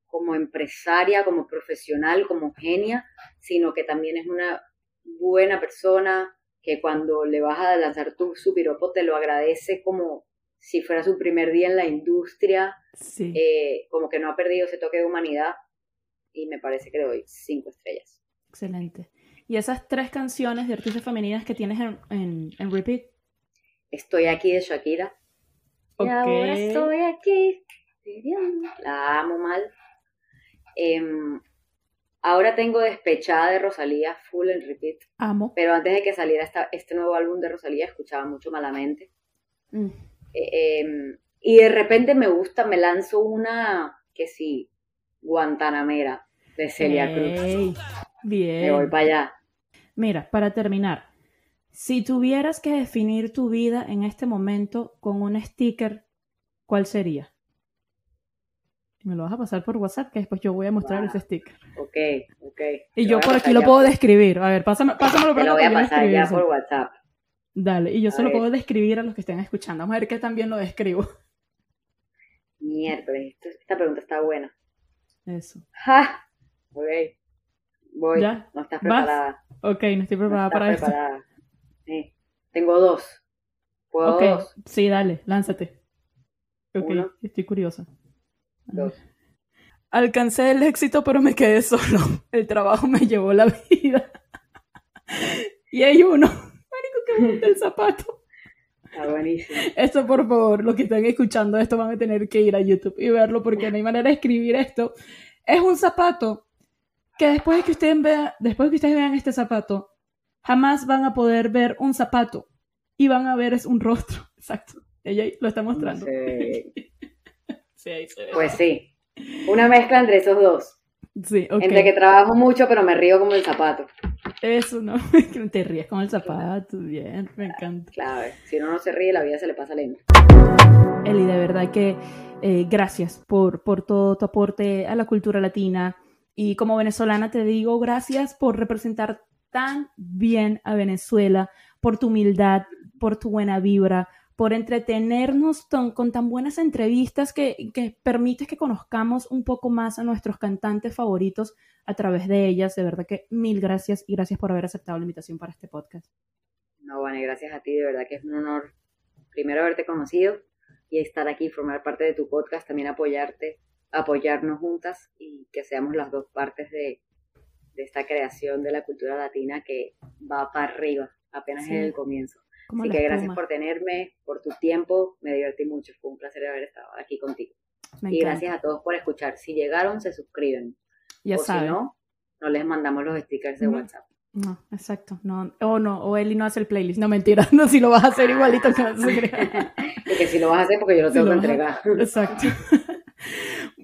como empresaria, como profesional, como genia, sino que también es una buena persona, que cuando le vas a lanzar tu, su piropo te lo agradece como si fuera su primer día en la industria, eh, como que no ha perdido ese toque de humanidad y me parece que le doy cinco estrellas. Excelente. ¿Y esas tres canciones de artistas femeninas que tienes en, en, repeat? Estoy aquí de Shakira. Y ahora estoy aquí. La amo mal. Em, Ahora tengo Despechada de Rosalía, full en repeat. Amo. Pero antes de que saliera esta, este nuevo álbum de Rosalía, escuchaba mucho Malamente. Mm. Eh, em, y de repente me gusta, me lanzo una que sí, Guantanamera, de Celia Cruz. Bien. Me voy para allá. Mira, para terminar, si tuvieras que definir tu vida en este momento con un sticker, ¿cuál sería? Me lo vas a pasar por WhatsApp, que después yo voy a mostrar ese sticker. Ok, ok. Y yo por aquí lo puedo describir. A ver, pásame, pásamelo por Te lo voy a pasar ya por WhatsApp. Dale, y yo se lo puedo describir a los que estén escuchando. Vamos a ver qué también lo describo. Miércoles, esta pregunta está buena. Eso. ¡Ja! Ok. Voy. ¿Ya? No estás preparada. Ok, no estoy preparada para preparada. esto. Sí. Tengo dos. ¿Puedo okay. dos? Sí, dale, lánzate. Ok, estoy curiosa. Alcancé el éxito, pero me quedé solo. El trabajo me llevó la vida. y hay uno. Marico, que monta el zapato. Está buenísimo. Esto, por favor, los que están escuchando esto van a tener que ir a YouTube y verlo porque no hay manera de escribir esto. Es un zapato que después de que ustedes vean, después de que ustedes vean este zapato, jamás van a poder ver un zapato y van a ver es un rostro. Exacto. Ella lo está mostrando. Pues sí. Una mezcla entre esos dos. Sí, okay. Entre que trabajo mucho, pero me río como el zapato. Eso, ¿no? Que te ríes como el zapato. Bien, me encanta. Claro, si uno no se ríe, la vida se le pasa lento. Eli, de verdad que eh, gracias por, por todo tu aporte a la cultura latina, Y como venezolana te digo gracias por representar tan bien a Venezuela, por tu humildad, por tu buena vibra, por entretenernos con tan buenas entrevistas que, que permites que conozcamos un poco más a nuestros cantantes favoritos a través de ellas. De verdad que mil gracias y gracias por haber aceptado la invitación para este podcast. No, Vane, gracias a ti, de verdad que es un honor primero haberte conocido y estar aquí, formar parte de tu podcast, también apoyarte, apoyarnos juntas y que seamos las dos partes de, esta creación de la cultura latina que va para arriba, apenas en el comienzo. Así que gracias por tenerme, por tu tiempo, me divertí mucho, fue un placer haber estado aquí contigo. y gracias a todos por escuchar. Si llegaron, se suscriben. Ya o si no, no les mandamos los stickers de WhatsApp. No, exacto. No, o no, o Eli no hace el playlist. No, mentira. No, si lo vas a hacer igualito que no se y que si lo vas a hacer porque yo lo tengo que entregar. Exacto.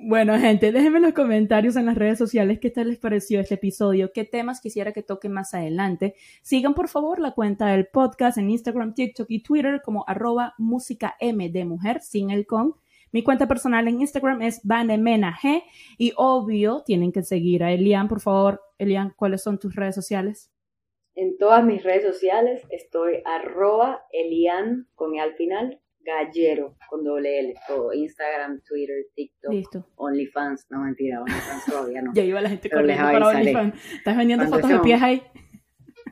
Bueno, gente, déjenme en los comentarios en las redes sociales qué tal les pareció este episodio, qué temas quisiera que toque más adelante. Sigan por favor la cuenta del podcast en Instagram, TikTok y Twitter como arroba música M de mujer sin el con. Mi cuenta personal en Instagram es G y obvio tienen que seguir a Elian, por favor. Elian, ¿cuáles son tus redes sociales? En todas mis redes sociales estoy arroba Elian con E al final Gallero con doble L, todo, Instagram, Twitter, TikTok, Listo. OnlyFans, no mentira, OnlyFans todavía no. ya iba la gente corriendo para OnlyFans. ¿Estás vendiendo fotos de pies ahí?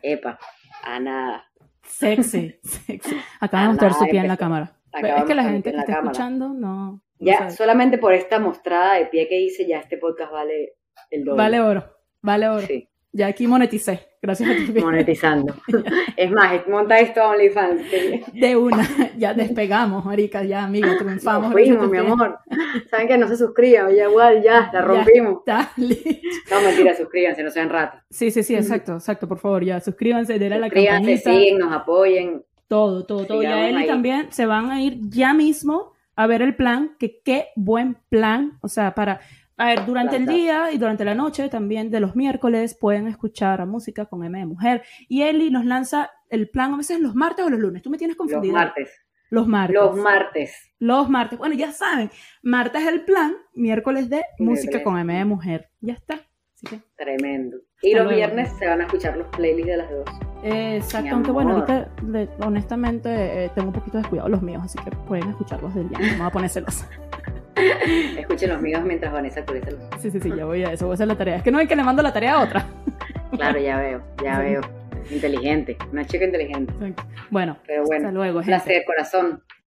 Epa, a nada. Sexy, sexy. Acaba de mostrar su pie en la cámara. Es que la gente que está escuchando no. Ya, solamente por esta mostrada de pie que hice, ya este podcast vale el doble. Vale oro, vale oro. Sí. Ya aquí moneticé, gracias a ti. Monetizando. es más, monta esto a OnlyFans. De una, ya despegamos, marica, ya, amigo, triunfamos. Nos fuimos, mi amor. Saben que no se suscriban, ya igual, ya, la rompimos. Ya, no, mentira, suscríbanse, no sean ratas. Sí, sí, sí, exacto, exacto, por favor, ya, suscríbanse, denle a la campanita. siguen, nos apoyen. Todo, todo, todo. Y a él también se van a ir ya mismo a ver el plan, que qué buen plan, o sea, para a ver, durante el día y durante la noche también de los miércoles pueden escuchar a música con M de Mujer. Y Eli nos lanza el plan a veces los martes o los lunes. Tú me tienes confundida. Los martes. Los martes. Los martes. Los martes. Bueno, ya saben, martes es el plan, miércoles de música con M de Mujer. Ya está. Tremendo. Y los viernes se van a escuchar los playlists de las dos. exacto, aunque bueno, ahorita honestamente eh, tengo un poquito descuidado los míos, así que pueden escucharlos del día. Vamos a ponérselos. Escuchen los míos mientras Vanessa actualiza los. Sí, sí, sí, ya voy a eso, voy a hacer la tarea. Es que no hay que le mando la tarea a otra. Claro, ya veo, ya veo. Inteligente, una chica inteligente. Bueno, Pero bueno hasta luego. Placer, corazón.